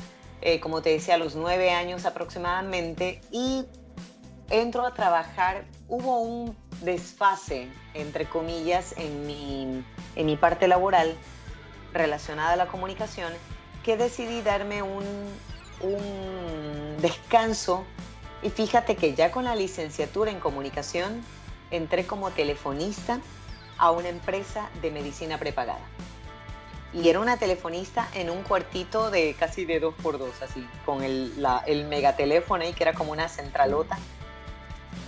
eh, como te decía, a los nueve años aproximadamente, y entro a trabajar. Hubo un desfase, entre comillas, en mi, en mi parte laboral relacionada a la comunicación que decidí darme un, un descanso y fíjate que ya con la licenciatura en comunicación entré como telefonista a una empresa de medicina prepagada. Y era una telefonista en un cuartito de casi de dos por dos, así, con el, la, el megateléfono ahí, que era como una centralota.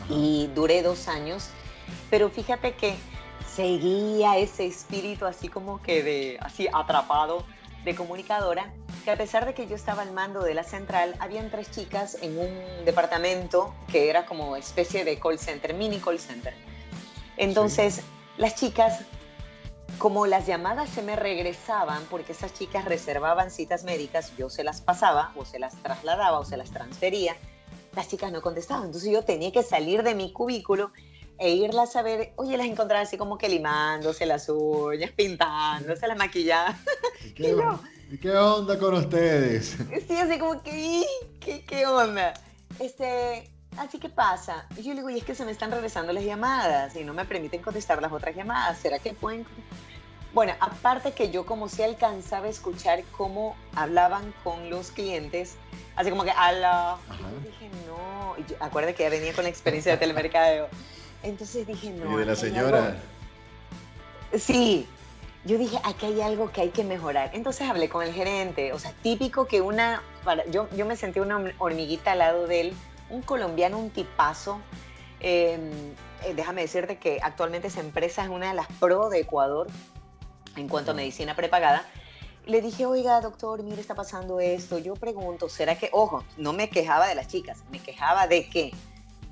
Y duré dos años. Pero fíjate que seguía ese espíritu así como que de, así atrapado de comunicadora, que a pesar de que yo estaba al mando de la central, habían tres chicas en un departamento que era como especie de call center, mini call center. Entonces, las chicas, como las llamadas se me regresaban, porque esas chicas reservaban citas médicas, yo se las pasaba o se las trasladaba o se las transfería, las chicas no contestaban. Entonces yo tenía que salir de mi cubículo e irlas a ver, oye, las encontraba así como que limándose las uñas, pintándose la maquillaje. ¿Y qué, ¿Y qué onda con ustedes? Sí, así como que, ¿qué, qué onda? Este, así que pasa. Y yo le digo, y es que se me están regresando las llamadas y no me permiten contestar las otras llamadas. ¿Será que pueden? Bueno, aparte que yo como si alcanzaba a escuchar cómo hablaban con los clientes, así como que, ala. Y dije, no. Y acuérdate que ya venía con la experiencia de telemercadeo. Entonces dije, no. Y de la señora. Sí. Yo dije, aquí hay algo que hay que mejorar. Entonces hablé con el gerente. O sea, típico que una. yo, yo me sentí una hormiguita al lado de él un colombiano, un tipazo. Em, eh, déjame decirte que actualmente esa empresa es una de las pro de Ecuador en cuanto a medicina prepagada. Le dije, oiga, doctor, mire, está pasando esto. Yo pregunto, ¿será que, ojo, no me quejaba de las chicas, me quejaba de qué?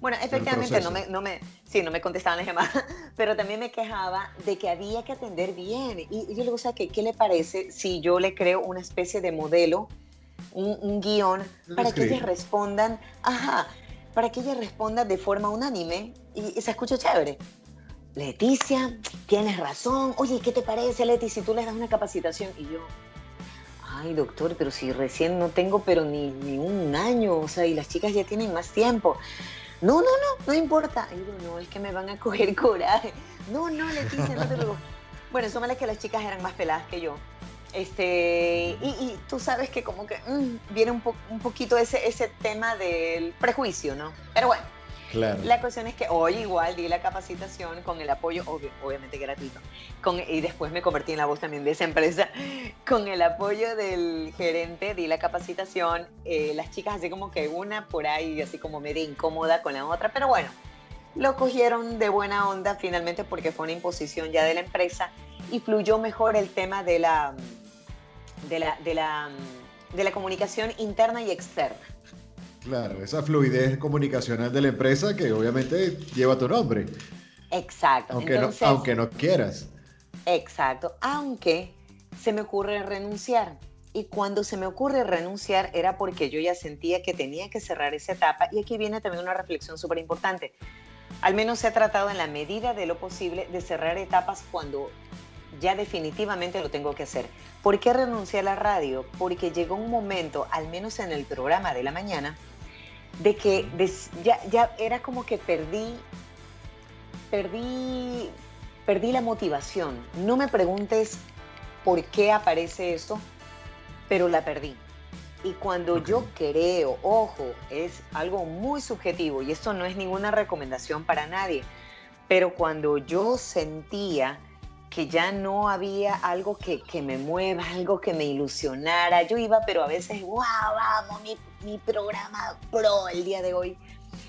Bueno, efectivamente no me, no me, sí, no me contestaban las llamadas, pero también me quejaba de que había que atender bien. Y, yo le digo, o sea, ¿qué, ¿qué le parece si yo le creo una especie de modelo un, guion para que ellas respondan, ajá, para que ellas respondan de forma unánime y, se escucha chévere. Leticia, tienes razón. Oye, ¿qué te parece, Leti, si tú les das una capacitación? Y yo, ay, doctor, pero si recién no tengo, pero ni, ni un año, o sea, y las chicas ya tienen más tiempo. No, no, no, no importa. Y yo, no, es que me van a coger coraje. No, no, Leticia, no te lo... Bueno, eso me que las chicas eran más peladas que yo. Este, y, tú sabes que como que mm, viene un, un poquito ese, ese tema del prejuicio, ¿no? Pero bueno, claro. la cuestión es que hoy igual di la capacitación con el apoyo, obviamente gratuito, con, y después me convertí en la voz también de esa empresa, con el apoyo del gerente di la capacitación, eh, las chicas así como que una por ahí, así como medio incómoda con la otra, pero bueno, lo cogieron de buena onda finalmente porque fue una imposición ya de la empresa y fluyó mejor el tema de la de la, de la, de la comunicación interna y externa. Claro, esa fluidez comunicacional de la empresa que obviamente lleva tu nombre. Exacto. Aunque, no, aunque no quieras. Exacto, aunque se me ocurre renunciar. Y cuando se me ocurre renunciar era porque yo ya sentía que tenía que cerrar esa etapa. Y aquí viene también una reflexión súper importante. Al menos se ha tratado en la medida de lo posible de cerrar etapas cuando ya definitivamente lo tengo que hacer. ¿Por qué renuncié a la radio? Porque llegó un momento, al menos en el programa de la mañana, de que ya, ya era como que perdí, perdí, perdí la motivación. No me preguntes por qué aparece esto, pero la perdí. Y cuando yo creo, ojo, es algo muy subjetivo y esto no es ninguna recomendación para nadie, pero cuando yo sentía que ya no había algo que, me mueva, algo que me ilusionara. Yo iba, pero a veces, wow, vamos, mi, programa pro el día de hoy.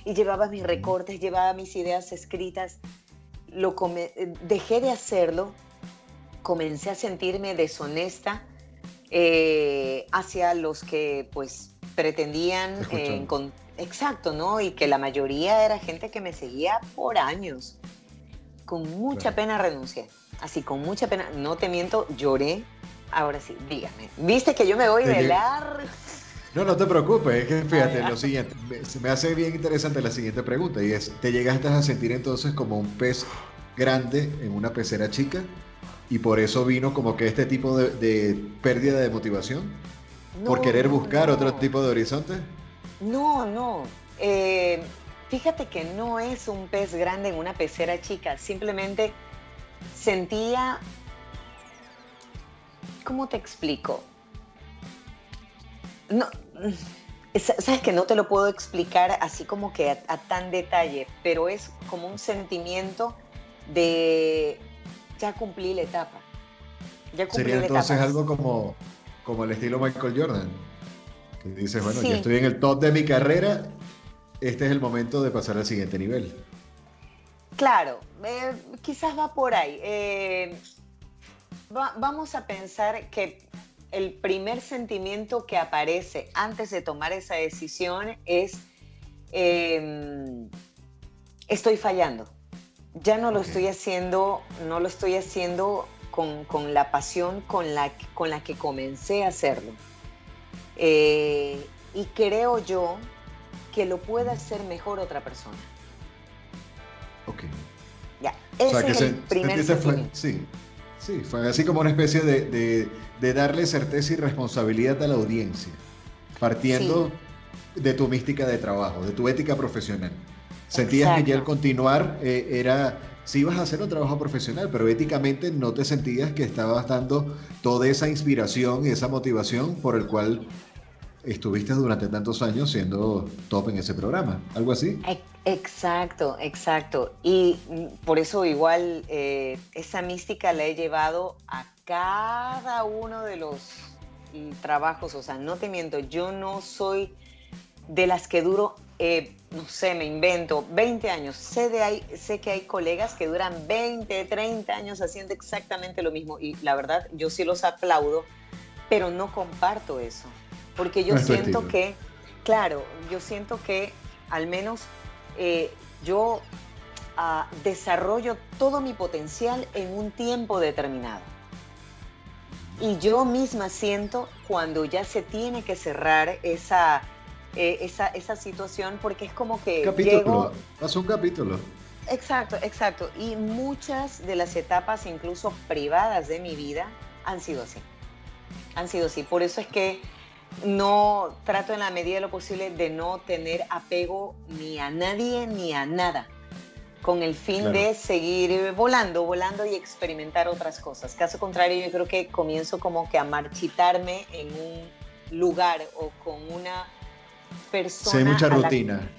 Y llevaba mis recortes, llevaba mis ideas escritas. Lo dejé de hacerlo, comencé a sentirme deshonesta eh, hacia los que pues pretendían... Eh, exacto, ¿no? Y que la mayoría era gente que me seguía por años. Con mucha pena renuncié así con mucha pena, no te miento, lloré. Ahora sí, dígame. ¿Viste que yo me voy de largo? No, no te preocupes, es que fíjate, lo siguiente, se me hace bien interesante la siguiente pregunta y es, ¿te llegaste a sentir entonces como un pez grande en una pecera chica? Y por eso vino como que este tipo de, pérdida de motivación, por querer buscar otro tipo de horizonte. No, no. Eh, fíjate que no es un pez grande en una pecera chica, simplemente sentía, ¿cómo te explico? No, sabes que no te lo puedo explicar así como que a, tan detalle, pero es como un sentimiento de ya cumplí la etapa. Ya cumplí Sería entonces algo como, como el estilo Michael Jordan, que dices, bueno, ya estoy en el top de mi carrera, este es el momento de pasar al siguiente nivel. Claro, eh, quizás va por ahí. Eh, vamos a pensar que el primer sentimiento que aparece antes de tomar esa decisión es em, estoy fallando. Ya no lo estoy haciendo, no lo estoy haciendo con, la pasión con la, con la que comencé a hacerlo. Eh, y creo yo que lo puede hacer mejor otra persona. Ok. Ya, ese es el primer sí, sí, fue así como una especie de, darle certeza y responsabilidad a la audiencia, partiendo de tu mística de trabajo, de tu ética profesional. Sentías que ya el continuar eh, era, sí ibas a hacer un trabajo profesional, pero éticamente no te sentías que estabas dando toda esa inspiración y esa motivación por el cual estuviste durante tantos años siendo top en ese programa, algo así. Exacto, exacto. Y por eso igual eh, esa mística la he llevado a cada uno de los trabajos, o sea, no te miento, yo no soy de las que duro, eh, no sé, me invento, 20 años. Sé, de hay, sé que hay colegas que duran 20, 30 años haciendo exactamente lo mismo y la verdad yo sí los aplaudo, pero no comparto eso. Porque yo siento que, claro, yo siento que al menos eh, yo ah, desarrollo todo mi potencial en un tiempo determinado. Y yo misma siento cuando ya se tiene que cerrar esa, eh, esa, esa, situación porque es como que... Capítulo, un capítulo. Exacto, exacto. Y muchas de las etapas, incluso privadas de mi vida, han sido así. Han sido así. Por eso es que no trato en la medida de lo posible de no tener apego ni a nadie ni a nada, con el fin de seguir volando, volando y experimentar otras cosas. Caso contrario, yo creo que comienzo como que a marchitarme en un lugar o con una persona. Sí, hay mucha rutina.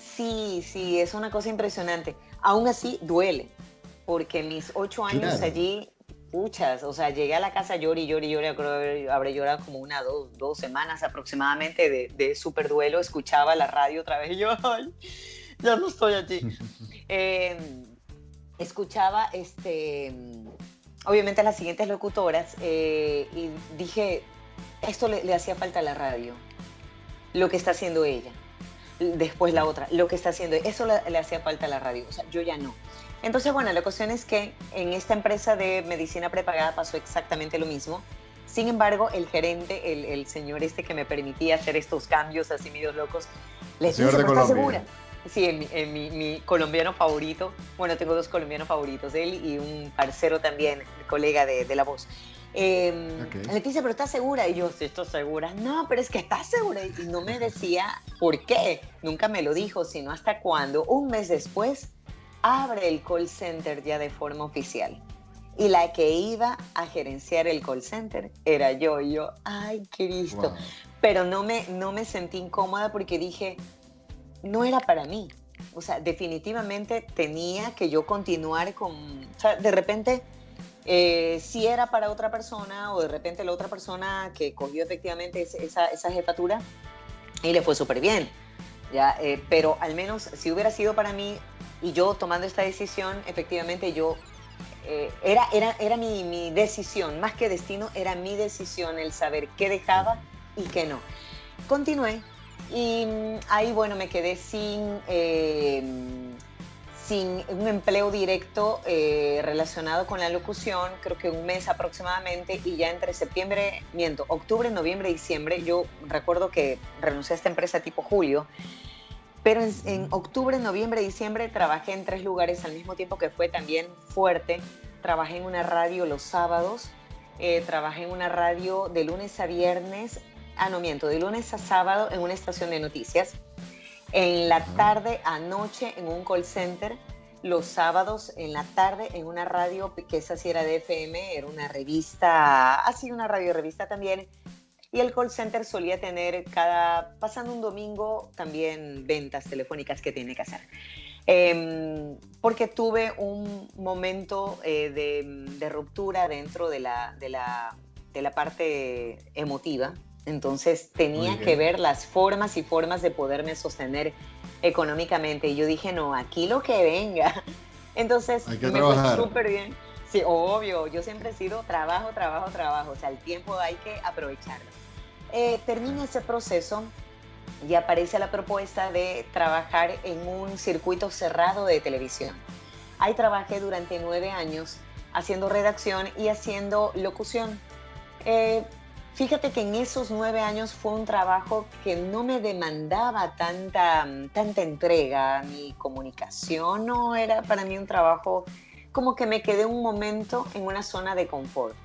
Sí, sí, es una cosa impresionante. Aún así, duele, porque mis ocho años allí Muchas, o sea, llegué a la casa lloré, lloré, lloré, creo que habré llorado como una, dos, dos semanas aproximadamente de, de súper duelo, escuchaba la radio otra vez y yo, ay, ya no estoy allí. Em, escuchaba, este, obviamente las siguientes locutoras eh, y dije, esto le, hacía falta a la radio, lo que está haciendo ella, después la otra, lo que está haciendo, eso le, le hacía falta a la radio, o sea, yo ya no. Entonces, bueno, la cuestión es que en esta empresa de medicina prepagada pasó exactamente lo mismo. Sin embargo, el gerente, el, señor este que me permitía hacer estos cambios así medios locos, le dice, ¿estás segura? Sí, en, mi, colombiano favorito. Bueno, tengo dos colombianos favoritos, él y un parcero también, colega de, La Voz. Eh, Le dice, pero ¿estás segura? Y yo, sí, estoy segura. No, pero es que estás segura. Y no me decía por qué. Nunca me lo dijo, sino hasta cuando, un mes después, abre el call center ya de forma oficial. Y la que iba a gerenciar el call center era yo. Y yo, ay, Cristo. Pero no me, no me sentí incómoda porque dije, no era para mí. O sea, definitivamente tenía que yo continuar con... O sea, de repente, eh, si era para otra persona o de repente la otra persona que cogió efectivamente esa, esa jefatura y le fue súper bien. Ya, eh, pero al menos si hubiera sido para mí, y yo tomando esta decisión, efectivamente yo, eh, era, era, era mi, decisión, más que destino, era mi decisión el saber qué dejaba y qué no. Continué y mm, ahí, bueno, me quedé sin, eh, sin un empleo directo eh, relacionado con la locución, creo que un mes aproximadamente, y ya entre septiembre, miento, octubre, noviembre, diciembre, yo recuerdo que renuncié a esta empresa tipo julio, pero en, octubre, noviembre, diciembre trabajé en tres lugares al mismo tiempo que fue también fuerte. Trabajé en una radio los sábados, eh, trabajé en una radio de lunes a viernes, ah, no miento, de lunes a sábado en una estación de noticias. En la tarde, anoche en un call center. Los sábados en la tarde en una radio que esa sí era de FM, era una revista, así una radio revista también y el call center solía tener cada, pasando un domingo, también ventas telefónicas que tiene que hacer. Em, porque tuve un momento eh, de, ruptura dentro de la, de la, de la parte emotiva. Entonces tenía que ver las formas y formas de poderme sostener económicamente. Y yo dije, no, aquí lo que venga. Entonces me fue súper bien. Sí, obvio, yo siempre he sido trabajo, trabajo, trabajo. O sea, el tiempo hay que aprovecharlo. Eh, termina ese proceso y aparece la propuesta de trabajar en un circuito cerrado de televisión. Ahí trabajé durante nueve años haciendo redacción y haciendo locución. Eh, fíjate que en esos nueve años fue un trabajo que no me demandaba tanta, tanta entrega, ni comunicación, no era para mí un trabajo como que me quedé un momento en una zona de confort.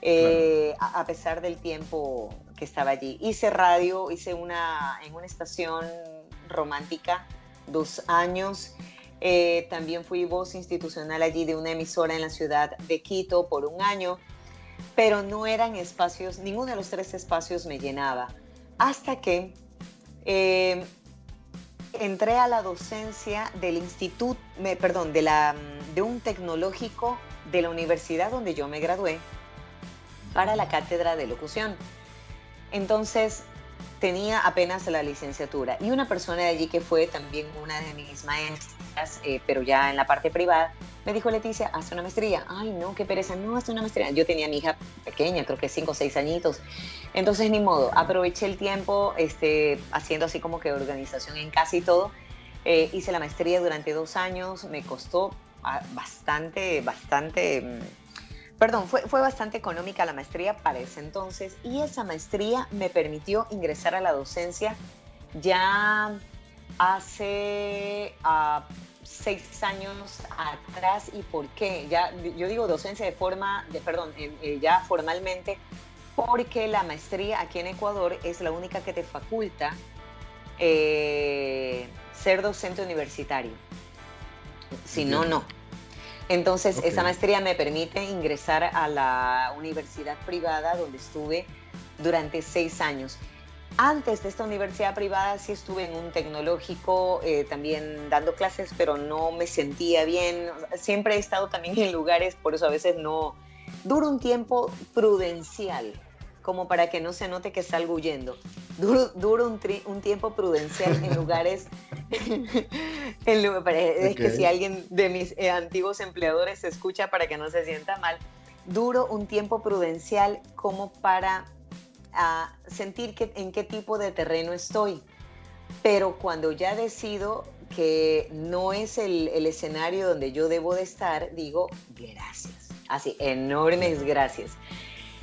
Eh, a, pesar del tiempo que estaba allí. Hice radio, hice una en una estación romántica dos años. Eh, también fui voz institucional allí de una emisora en la ciudad de Quito por un año, pero no eran espacios, ninguno de los tres espacios me llenaba. Hasta que eh, entré a la docencia del instituto, perdón, de, la, de un tecnológico de la universidad donde yo me gradué para la cátedra de locución. Entonces tenía apenas la licenciatura y una persona de allí que fue también una de mis maestras, eh, pero ya en la parte privada, me dijo Leticia, haz una maestría. Ay, no, qué pereza, no, haz una maestría. Yo tenía a mi hija pequeña, creo que cinco o seis añitos. Entonces, ni modo, aproveché el tiempo este, haciendo así como que organización en casi todo. Eh, hice la maestría durante dos años, me costó ah, bastante, bastante mm, perdón, fue, fue bastante económica la maestría para ese entonces y esa maestría me permitió ingresar a la docencia ya hace uh, seis años atrás. ¿Y por qué? Ya, yo digo docencia de forma, de, perdón, eh, eh, ya formalmente, porque la maestría aquí en Ecuador es la única que te faculta eh, ser docente universitario. Si no, no. Entonces, esa maestría me permite ingresar a la universidad privada donde estuve durante seis años. Antes de esta universidad privada sí estuve en un tecnológico eh, también dando clases, pero no me sentía bien. Siempre he estado también en lugares, por eso a veces no... Duro un tiempo prudencial, como para que no se note que salgo huyendo. Duro, duro un, un tiempo prudencial en lugares es que si alguien de mis eh, antiguos empleadores se escucha para que no se sienta mal, duro un tiempo prudencial como para ah, sentir que, en qué tipo de terreno estoy. Pero cuando ya decido que no es el, el escenario donde yo debo de estar, digo gracias. Así, enormes gracias.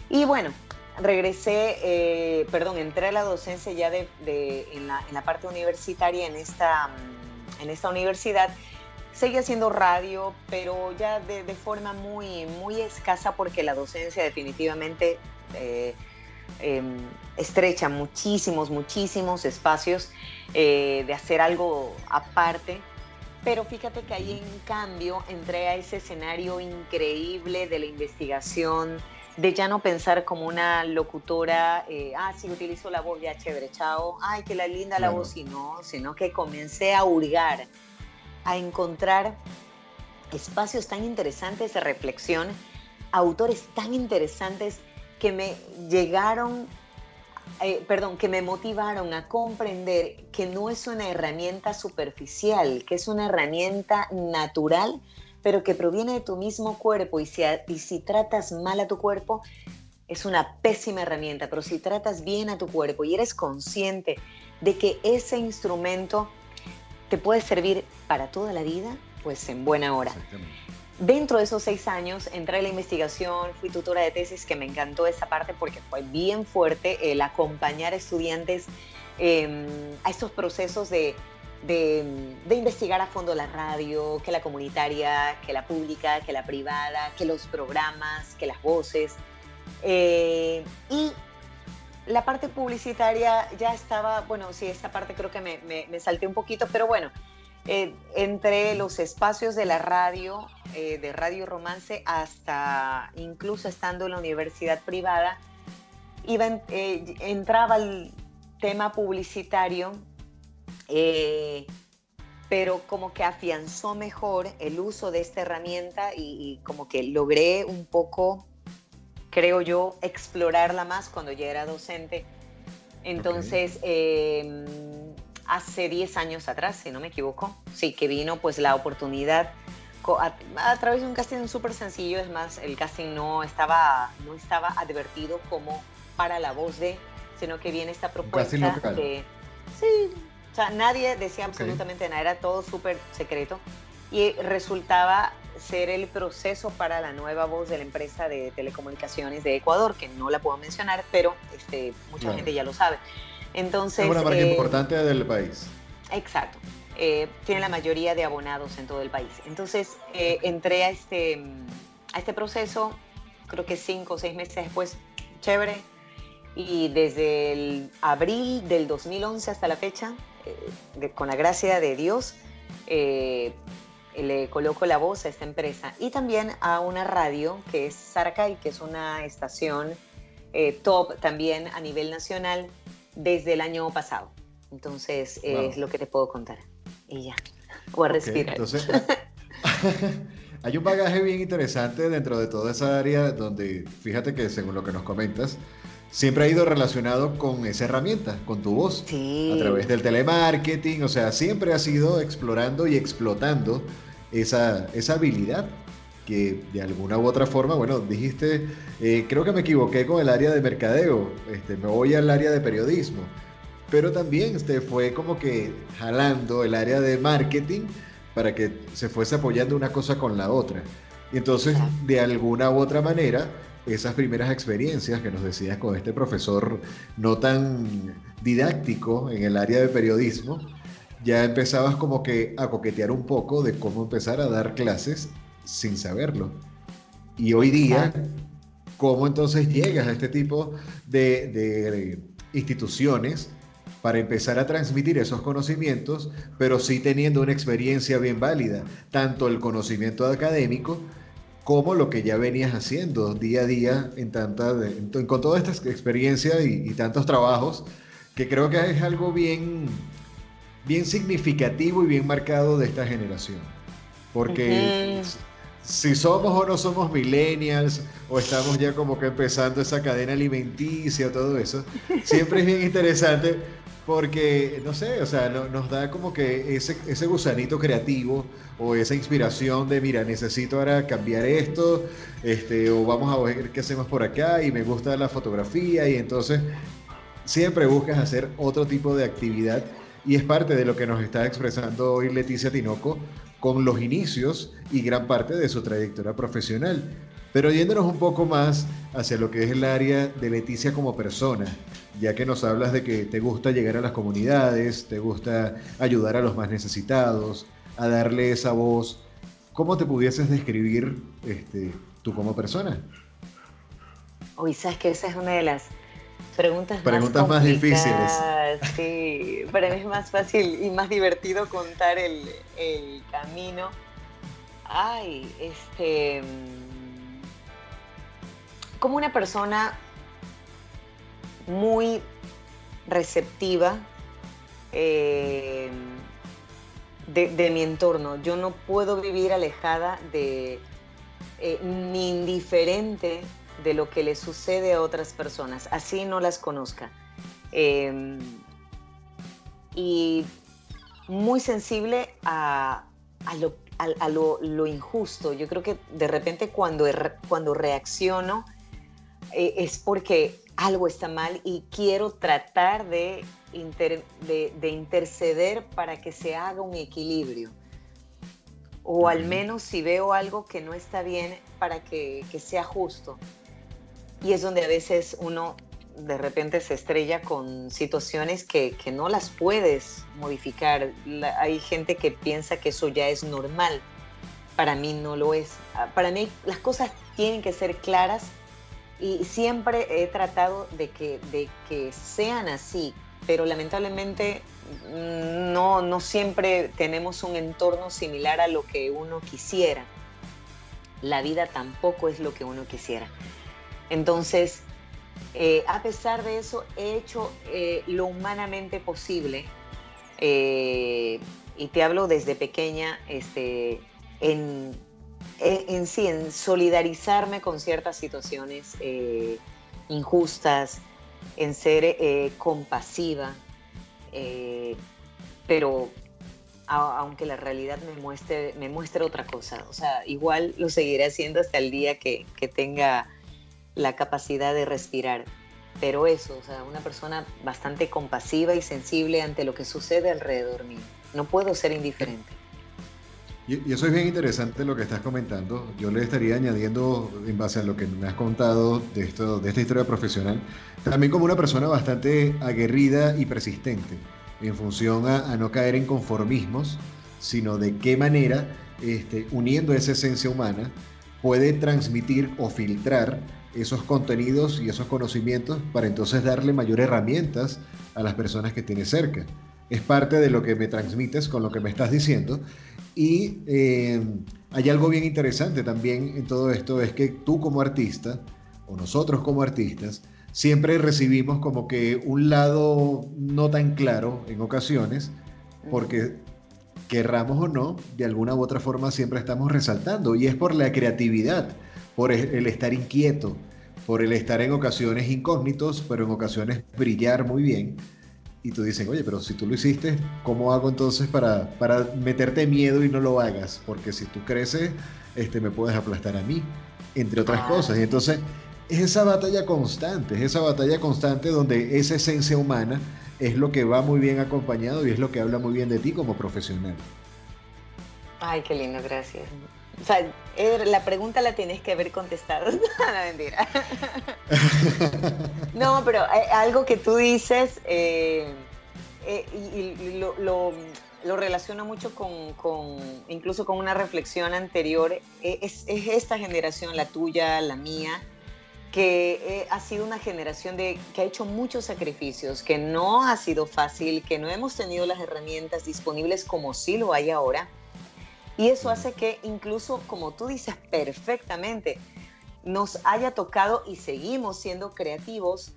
Y bueno, regresé, eh, perdón, entré a la docencia ya de, en, la, parte universitaria en esta, mm, en esta universidad. Seguí haciendo radio, pero ya de, forma muy, muy escasa porque la docencia definitivamente eh, em, estrecha muchísimos, muchísimos espacios eh, de hacer algo aparte. Pero fíjate que ahí en cambio entré a ese escenario increíble de la investigación, de ya no pensar como una locutora, eh, ah, sí, utilizo la voz, ya chévere, chao, ay, que la linda la voz, y no, sino que comencé a hurgar, a encontrar espacios tan interesantes de reflexión, autores tan interesantes que me llegaron, eh, perdón, que me motivaron a comprender que no es una herramienta superficial, que es una herramienta natural pero que proviene de tu mismo cuerpo y si, y si tratas mal a tu cuerpo, es una pésima herramienta, pero si tratas bien a tu cuerpo y eres consciente de que ese instrumento te puede servir para toda la vida, pues en buena hora. Dentro de esos seis años entré a la investigación, fui tutora de tesis, que me encantó esa parte porque fue bien fuerte el acompañar a estudiantes em, a estos procesos de de, investigar a fondo la radio, que la comunitaria, que la pública, que la privada, que los programas, que las voces. Eh, y la parte publicitaria ya estaba, bueno, sí, esta parte creo que me, me, salté un poquito, pero bueno, eh, entre los espacios de la radio, eh, de Radio Romance, hasta incluso estando en la universidad privada, iba, entraba el tema publicitario eh, pero como que afianzó mejor el uso de esta herramienta y, como que logré un poco, creo yo, explorarla más cuando ya era docente. Entonces, em, hace 10 años atrás, si no me equivoco, sí, que vino pues la oportunidad a, través de un casting súper sencillo, es más, el casting no estaba, no estaba advertido como para la voz de, sino que viene esta propuesta de... Sí, sea, nadie decía absolutamente nada, era todo súper secreto. y resultaba ser el proceso para la nueva voz de la empresa de telecomunicaciones de Ecuador, que no la puedo mencionar, pero este, mucha gente ya lo sabe. Entonces, es una marca eh, importante del país. Exacto. Eh, tiene la mayoría de abonados en todo el país. Entonces, eh, entré a este, a este proceso, creo que cinco o seis meses después, chévere. Y desde el abril del 2011 hasta la fecha, con la gracia de Dios, le coloco la voz a esta empresa y también a una radio que es Saracay, que es una estación eh, top también a nivel nacional desde el año pasado. Entonces es lo que te puedo contar. Y ya, voy a respirar. entonces, hay un bagaje bien interesante dentro de toda esa área donde, fíjate que según lo que nos comentas, siempre ha ido relacionado con esa herramienta, con tu voz, a través del telemarketing, o sea, siempre has ido explorando y explotando esa, esa habilidad que de alguna u otra forma, bueno, dijiste, eh, creo que me equivoqué con el área de mercadeo, este, me voy al área de periodismo, pero también este, fue como que jalando el área de marketing para que se fuese apoyando una cosa con la otra. Y entonces, de alguna u otra manera, esas primeras experiencias que nos decías con este profesor no tan didáctico en el área de periodismo, ya empezabas como que a coquetear un poco de cómo empezar a dar clases sin saberlo. Y hoy día, ¿cómo entonces llegas a este tipo de, instituciones para empezar a transmitir esos conocimientos, pero sí teniendo una experiencia bien válida, tanto el conocimiento académico como lo que ya venías haciendo día a día en tanta, con toda esta experiencia y, y tantos trabajos, que creo que es algo bien bien significativo y bien marcado de esta generación. Porque si somos o no somos millennials, o estamos ya como que empezando esa cadena alimenticia, todo eso, siempre es bien interesante porque, no sé, o sea, nos da como que ese, ese gusanito creativo o esa inspiración de, mira, necesito ahora cambiar esto, este, o vamos a ver qué hacemos por acá, y me gusta la fotografía, y entonces siempre buscas hacer otro tipo de actividad y es parte de lo que nos está expresando hoy Leticia Tinoco con los inicios y gran parte de su trayectoria profesional. Pero yéndonos un poco más hacia lo que es el área de Leticia como persona, ya que nos hablas de que te gusta llegar a las comunidades, te gusta ayudar a los más necesitados, a darle esa voz, ¿cómo te pudieses describir este, tú como persona? Hoy sabes que esa es una de las preguntas, preguntas más, difíciles. Sí, para mí es más fácil y más divertido contar el, camino. Ay, este. Como una persona muy receptiva eh, de, mi entorno. Yo no puedo vivir alejada de eh, ni indiferente de lo que le sucede a otras personas, así no las conozca. Em, y muy sensible a, lo, injusto. Yo creo que de repente cuando, cuando reacciono eh, es porque algo está mal y quiero tratar de, de, interceder para que se haga un equilibrio. O al menos si veo algo que no está bien, para que, que sea justo y es donde a veces uno de repente se estrella con situaciones que, no las puedes modificar. hay gente que piensa que eso ya es normal. Para mí no lo es. Ah, para mí las cosas tienen que ser claras y siempre he tratado de que, de que sean así, pero lamentablemente mm, no, no siempre tenemos un entorno similar a lo que uno quisiera. La vida tampoco es lo que uno quisiera. Entonces, eh, a pesar de eso, he hecho eh, lo humanamente posible. Eh, y te hablo desde pequeña, este, en, en, sí, en solidarizarme con ciertas situaciones injustas, en ser compasiva, pero aunque la realidad me muestre, me muestre otra cosa. O sea, igual lo seguiré haciendo hasta el día que, que tenga la capacidad de respirar. Pero eso, o sea, una persona bastante compasiva y sensible ante lo que sucede alrededor mío. No puedo ser indiferente. Y, eso es bien interesante lo que estás comentando. Yo le estaría añadiendo, en base a lo que me has contado de, esto, de esta historia profesional, también como una persona bastante aguerrida y persistente, en función a, no caer en conformismos, sino de qué manera, este, uniendo esa esencia humana, puede transmitir o filtrar esos contenidos y esos conocimientos para entonces darle mayor herramientas a las personas que tiene cerca. Es parte de lo que me transmites con lo que me estás diciendo y eh, hay algo bien interesante también en todo esto, es que tú como artista, o nosotros como artistas, siempre recibimos como que un lado no tan claro en ocasiones, porque querramos o no, de alguna u otra forma siempre estamos resaltando, y es por la creatividad, por el estar inquieto, por el estar en ocasiones incógnitos, pero en ocasiones brillar muy bien y tú dices, oye, pero si tú lo hiciste, ¿cómo hago entonces para, para meterte miedo y no lo hagas? Porque si tú creces, este, me puedes aplastar a mí, entre otras cosas. Y entonces es esa batalla constante, es esa batalla constante donde esa esencia humana es lo que va muy bien acompañado y es lo que habla muy bien de ti como profesional. Ay, qué lindo, gracias. O sea, la pregunta la tienes que haber contestado. no, mentira. no, pero eh, algo que tú dices eh, eh, y, lo, lo, relaciono mucho con, incluso con una reflexión anterior, es, esta generación, la tuya, la mía, que ha sido una generación de, que ha hecho muchos sacrificios, que no ha sido fácil, que no hemos tenido las herramientas disponibles como sí lo hay ahora y eso hace que incluso, como tú dices perfectamente, nos haya tocado y seguimos siendo creativos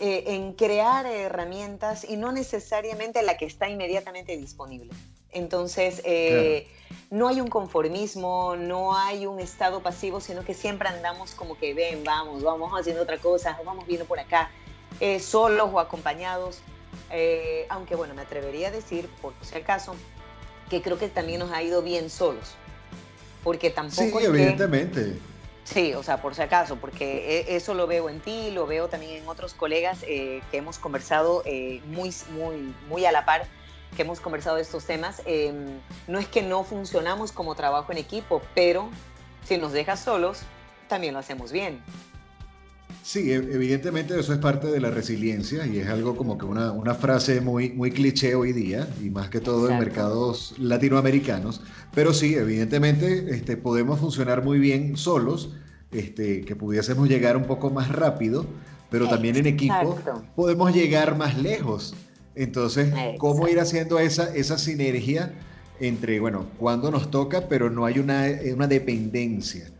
eh, en crear herramientas y no necesariamente la que está inmediatamente disponible. Entonces, eh, no hay un conformismo, no hay un estado pasivo, sino que siempre andamos como que ven, vamos, vamos haciendo otra cosa, vamos viendo por acá, eh, solos o acompañados. aunque bueno, me atrevería a decir, por si acaso, que creo que también nos ha ido bien solos. Porque tampoco. Sí, evidentemente. sí, o sea, por si acaso, porque e, eso lo veo en ti, lo veo también en otros colegas eh, que hemos conversado eh, muy, muy, muy a la par, que hemos conversado de estos temas. Em, no es que no funcionamos como trabajo en equipo, pero si nos dejas solos, también lo hacemos bien. Sí, e, evidentemente eso es parte de la resiliencia y es algo como que una, una frase muy, muy cliché hoy día y más que todo en mercados latinoamericanos. Pero sí, evidentemente este, podemos funcionar muy bien solos, este, que pudiésemos llegar un poco más rápido, pero también en equipo podemos llegar más lejos. Entonces, ¿cómo ir haciendo esa, esa sinergia entre, bueno, cuando nos toca, pero no hay una, una dependencia?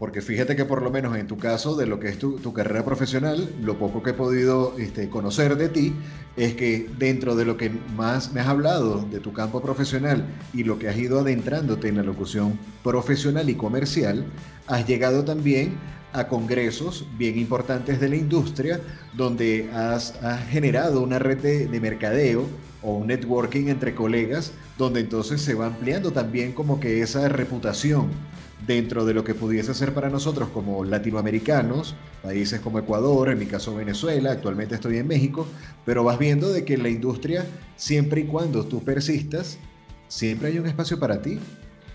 Porque fíjate que por lo menos en tu caso, de lo que es tu, carrera profesional, lo poco que he podido este, conocer de ti, es que dentro de lo que más me has hablado de tu campo profesional y lo que has ido adentrándote en la locución profesional y comercial, has llegado también a congresos bien importantes de la industria, donde has, generado una red de, de mercadeo o un networking entre colegas, donde entonces se va ampliando también como que esa reputación dentro de lo que pudiese ser para nosotros como latinoamericanos, países como Ecuador, en mi caso Venezuela, actualmente estoy en México, pero vas viendo de que en la industria, siempre y cuando tú persistas, siempre hay un espacio para ti.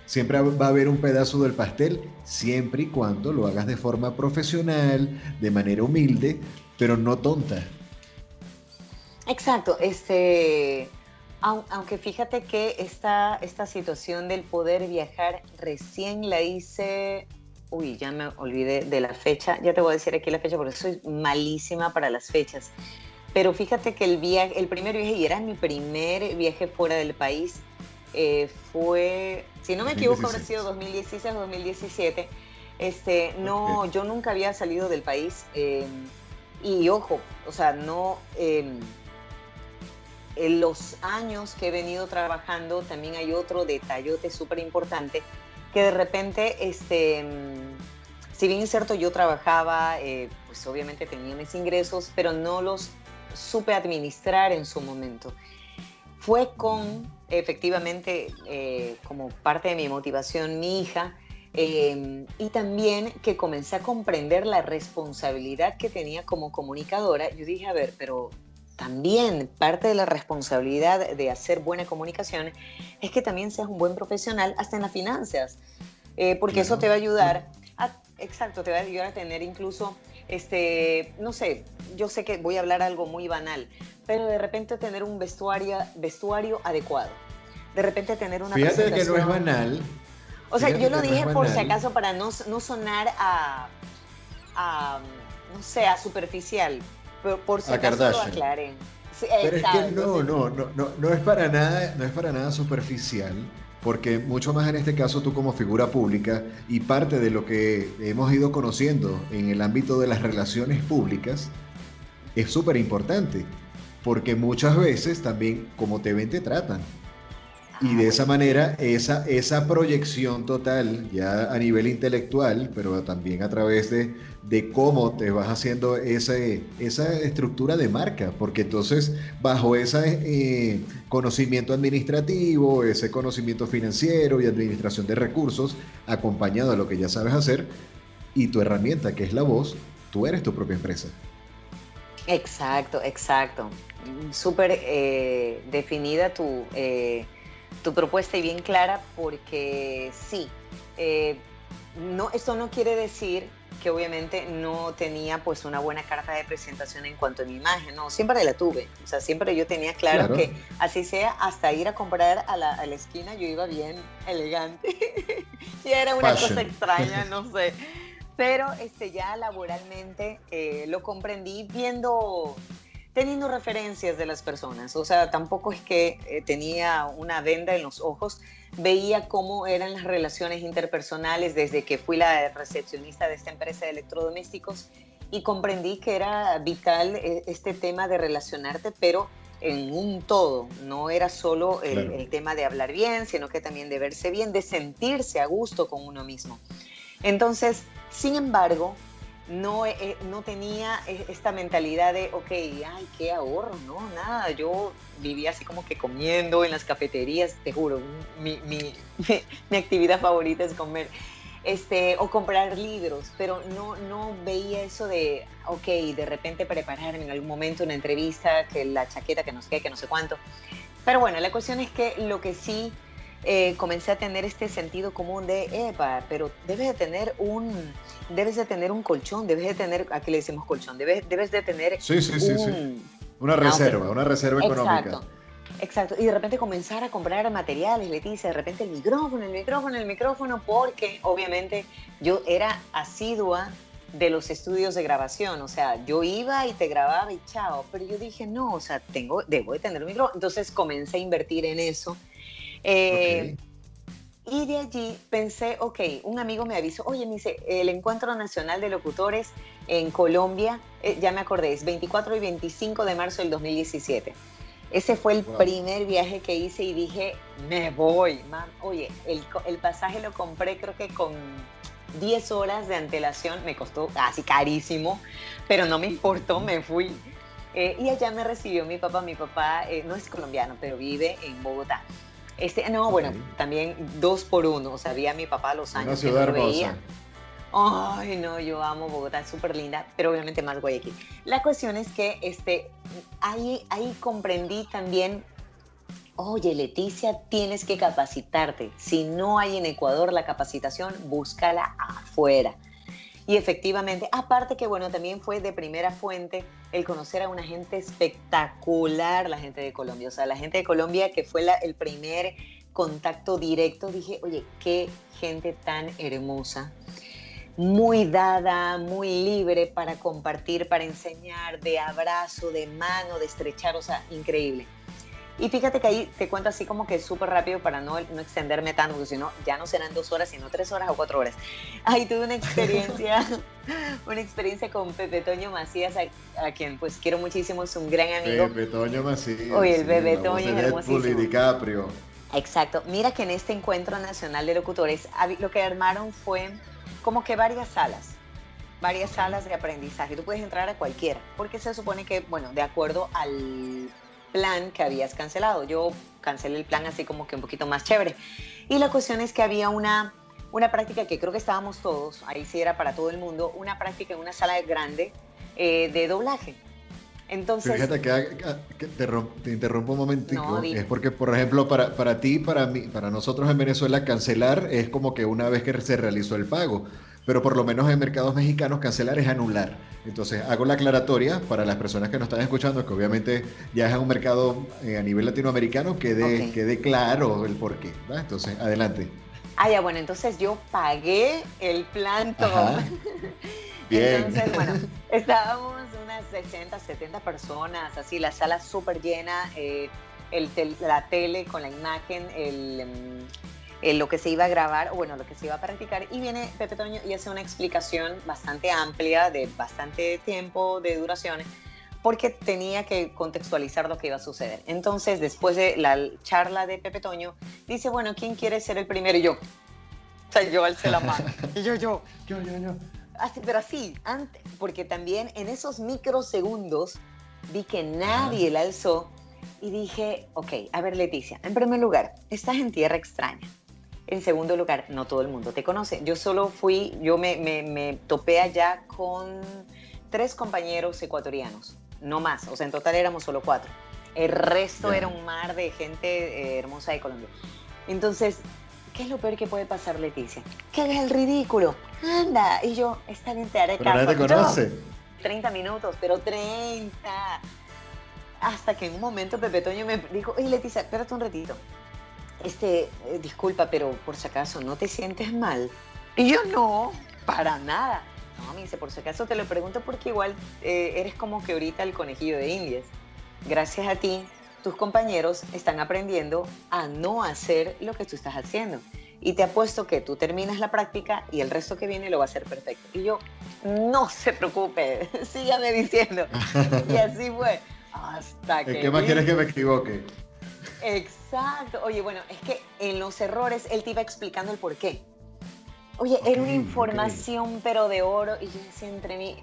Siempre va a haber un pedazo del pastel, siempre y cuando lo hagas de forma profesional, de manera humilde, pero no tonta. Exacto, este aunque fíjate que esta, esta situación del poder viajar recién la hice, uy, ya me olvidé de la fecha, ya te voy a decir aquí la fecha porque soy malísima para las fechas. Pero fíjate que el, viaje, el primer viaje, y era mi primer viaje fuera del país, eh, fue, si no me equivoco, habrá sido 2016 o 2017. Este, no, yo nunca había salido del país. Eh, y ojo, o sea, no... Em, en los años que he venido trabajando, también hay otro detallote súper importante, que de repente, este, mm, si bien es cierto, yo trabajaba, eh, pues obviamente tenía mis ingresos, pero no los supe administrar en su momento. Fue con, efectivamente, eh, como parte de mi motivación, mi hija, em, y también que comencé a comprender la responsabilidad que tenía como comunicadora. Yo dije, a ver, pero también parte de la responsabilidad de hacer buena comunicación es que también seas un buen profesional hasta en las finanzas, eh, porque eso te va a ayudar a, exacto, te va a ayudar a tener incluso, este, no sé, yo sé que voy a hablar algo muy banal, pero de repente tener un vestuario, vestuario adecuado, de repente tener una Fíjate que no es banal. O sea, yo lo dije por si acaso para no, no sonar a, a, no sé, a superficial, por si acaso lo aclaren. Pero es que no, no, no, no, no es para nada, no es para nada superficial, porque mucho más en este caso tú como figura pública y parte de lo que hemos ido conociendo en el ámbito de las relaciones públicas es súper importante, porque muchas veces también como te ven te tratan. Y de esa manera, esa, esa proyección total, ya a nivel intelectual, pero también a través de, de cómo te vas haciendo esa, esa estructura de marca, porque entonces bajo ese eh, conocimiento administrativo, ese conocimiento financiero y administración de recursos, acompañado a lo que ya sabes hacer, y tu herramienta que es la voz, tú eres tu propia empresa. Exacto, exacto. Súper eh, definida tu... Eh, tu propuesta y bien clara porque sí, eh, no, esto no quiere decir que obviamente no tenía pues una buena carta de presentación en cuanto a mi imagen, no, siempre la tuve, o sea, siempre yo tenía claro, que así sea, hasta ir a comprar a la, a la esquina yo iba bien elegante, y era una cosa extraña, no sé, pero este, ya laboralmente eh, lo comprendí viendo teniendo referencias de las personas. O sea, tampoco es que eh, tenía una venda en los ojos, veía cómo eran las relaciones interpersonales desde que fui la recepcionista de esta empresa de electrodomésticos y comprendí que era vital eh, este tema de relacionarte, pero en un todo, no era solo el, el tema de hablar bien, sino que también de verse bien, de sentirse a gusto con uno mismo. Entonces, sin embargo, no, eh, no tenía e, esta mentalidad de, ok, ay, qué ahorro, no, nada, yo vivía así como que comiendo en las cafeterías, te juro, mi, mi, mi, actividad favorita es comer, este, o comprar libros, pero no, no veía eso de, ok, de repente prepararme en algún momento una entrevista, que la chaqueta, que no sé qué, que no sé cuánto. Pero bueno, la cuestión es que lo que sí eh, comencé a tener este sentido común de, epa, pero debes de tener un, debes de tener un colchón, debes de tener, aquí le decimos colchón, debes, debes de tener sí, sí, sí, sí. una reserva, una reserva económica. Exacto. Exacto, y de repente comenzar a comprar materiales, Leticia, de repente el micrófono, el micrófono, el micrófono, porque obviamente yo era asidua de los estudios de grabación, o sea, yo iba y te grababa y chao, pero yo dije, no, o sea, tengo, debo de tener un micrófono, entonces comencé a invertir en eso eh, y de allí pensé, ok, un amigo me avisó, oye, me dice, el Encuentro Nacional de Locutores en Colombia, eh, ya me acordé, es 24 y 25 de marzo del 2017. Ese fue el primer viaje que hice y dije, me voy, man. Oye, el, el, pasaje lo compré creo que con 10 horas de antelación, me costó casi carísimo, pero no me importó, me fui. Eh, y allá me recibió mi papá, mi papá no es colombiano, pero vive en Bogotá. Este, no, bueno, también dos por uno. O sea, vi a mi papá los años Una ciudad que no veía. Ay, no, yo amo Bogotá, es súper linda, pero obviamente más Guayaquil. La cuestión es que este, ahí, ahí comprendí también, oye, Leticia, tienes que capacitarte. Si no hay en Ecuador la capacitación, búscala afuera. Y efectivamente, aparte que bueno, también fue de primera fuente el conocer a una gente espectacular, la gente de Colombia. O sea, la gente de Colombia que fue el primer contacto directo, dije, oye, qué gente tan hermosa, muy dada, muy libre para compartir, para enseñar, de abrazo, de mano, de estrechar, o sea, increíble. Y fíjate que ahí te cuento así como que súper rápido para no, no extenderme tanto, porque si no, ya no serán dos horas, sino tres horas o cuatro horas. Ahí tuve una experiencia, una experiencia con Pepe Toño Macías, a, quien pues quiero muchísimo, es un gran amigo. Pepe Toño Macías. Oye, el Pepe Toño es hermosísimo. DiCaprio. Exacto. Mira que en este encuentro nacional de locutores, lo que armaron fue como que varias salas varias salas de aprendizaje. Tú puedes entrar a cualquiera, porque se supone que, bueno, de acuerdo al plan que habías cancelado. Yo cancelé el plan así como que un poquito más chévere. Y la cuestión es que había una, una práctica que creo que estábamos todos, ahí sí era para todo el mundo, una práctica en una sala grande eh, de doblaje. Entonces, Fíjate que, te, interrumpo un momentico. es porque, por ejemplo, para, para ti, para mí, para nosotros en Venezuela, cancelar es como que una vez que se realizó el pago. Pero por lo menos en mercados mexicanos, cancelar es anular. Entonces, hago la aclaratoria para las personas que nos están escuchando, que obviamente ya es un mercado eh, a nivel latinoamericano, quede, quede claro el porqué. Entonces, adelante. Ah, ya, bueno, entonces yo pagué el plan todo. Bien. Entonces, bueno, estábamos unas 60, 70 personas, así, la sala súper llena, eh, el la tele con la imagen, el, lo que se iba a grabar, o bueno, lo que se iba a practicar, y viene Pepe Toño y hace una explicación bastante amplia, de bastante tiempo de duración, porque tenía que contextualizar lo que iba a suceder. Entonces, después de la charla de Pepe Toño, dice, bueno, ¿quién quiere ser el primero? Y yo, o sea, yo alcé la mano. Y yo, yo, yo, yo, yo. Así, pero así, antes, porque también en esos microsegundos vi que nadie la alzó y dije, ok, a ver Leticia, en primer lugar, estás en tierra extraña. En segundo lugar, no todo el mundo te conoce. Yo solo fui, yo me, me, me topé allá con tres compañeros ecuatorianos, no más, o sea, en total éramos solo cuatro. El resto era un mar de gente eh, hermosa de Colombia. Entonces, ¿qué es lo peor que puede pasar, Leticia? Que hagas el ridículo. Anda. Y yo, está bien, te haré pero caso. te conoce. 30 minutos, pero 30. Hasta que en un momento Pepe Toño me dijo, oye Leticia, espérate un ratito. Este, eh, disculpa, pero por si acaso, ¿no te sientes mal? Y yo, no, para nada. No, me dice, por si acaso te lo pregunto porque igual eh, eres como que ahorita el conejillo de indias. Gracias a ti tus compañeros están aprendiendo a no hacer lo que tú estás haciendo. Y te apuesto que tú terminas la práctica y el resto que viene lo va a hacer perfecto. Y yo, no se preocupe, sígame diciendo. y así fue. Hasta que. ¿Qué más quieres que me equivoque? Exacto. Oye, bueno, es que en los errores él te iba explicando el por qué. Oye, era una información pero de oro y yo decía entre mí,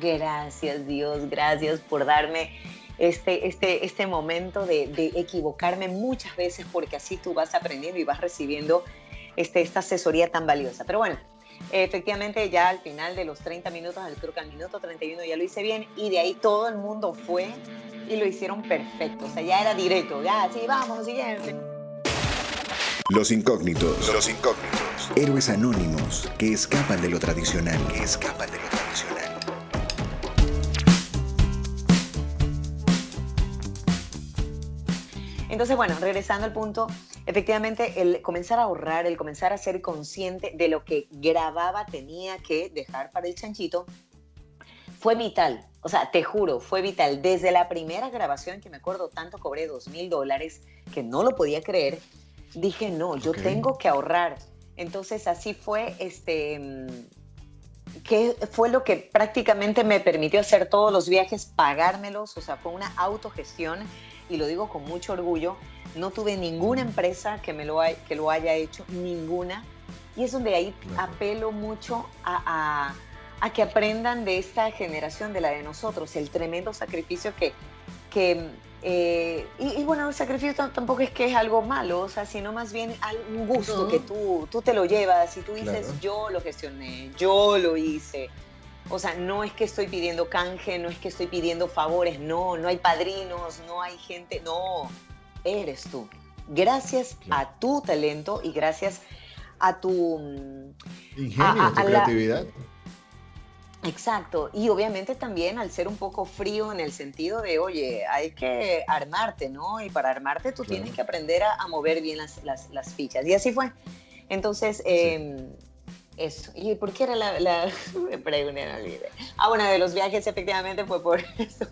gracias Dios, gracias por darme este, este, este momento de, equivocarme muchas veces porque así tú vas aprendiendo y vas recibiendo este, esta asesoría tan valiosa. Pero bueno, efectivamente ya al final de los 30 minutos, creo que al minuto 31 ya lo hice bien y de ahí todo el mundo fue y lo hicieron perfecto. O sea, ya era directo, ya, sí, vamos, siguiente. Los incógnitos. Los incógnitos. Héroes anónimos que escapan de lo tradicional. Que escapan de lo tradicional. Entonces, bueno, regresando al punto, efectivamente, el comenzar a ahorrar, el comenzar a ser consciente de lo que grababa tenía que dejar para el chanchito, fue vital. O sea, te juro, fue vital. Desde la primera grabación, que me acuerdo tanto, cobré dos mil dólares, que no lo podía creer, dije, no, yo tengo que ahorrar. Entonces, así fue, este, que fue lo que prácticamente me permitió hacer todos los viajes, pagármelos, o sea, fue una autogestión y lo digo con mucho orgullo, no tuve ninguna empresa que, me lo, que lo haya hecho, ninguna. Y es donde ahí apelo mucho a, que aprendan de esta generación, de la de nosotros, el tremendo sacrificio que... que eh, y, bueno, el sacrificio tampoco es que es algo malo, o sea, sino más bien un gusto que tú, tú te lo llevas y tú dices, yo lo gestioné, yo lo hice. O sea, no es que estoy pidiendo canje, no es que estoy pidiendo favores, no, no hay padrinos, no hay gente, no, eres tú. Gracias a tu talento y gracias a tu... Mm, Ingenio, a, tu creatividad. Exacto, y obviamente también al ser un poco frío en el sentido de, oye, hay que armarte, ¿no? Y para armarte tú tienes que aprender a, mover bien las, fichas. Y así fue. Entonces, em, eso. ¿Y por qué era la, la me pregunté, Ah, bueno, de los viajes efectivamente fue por eso.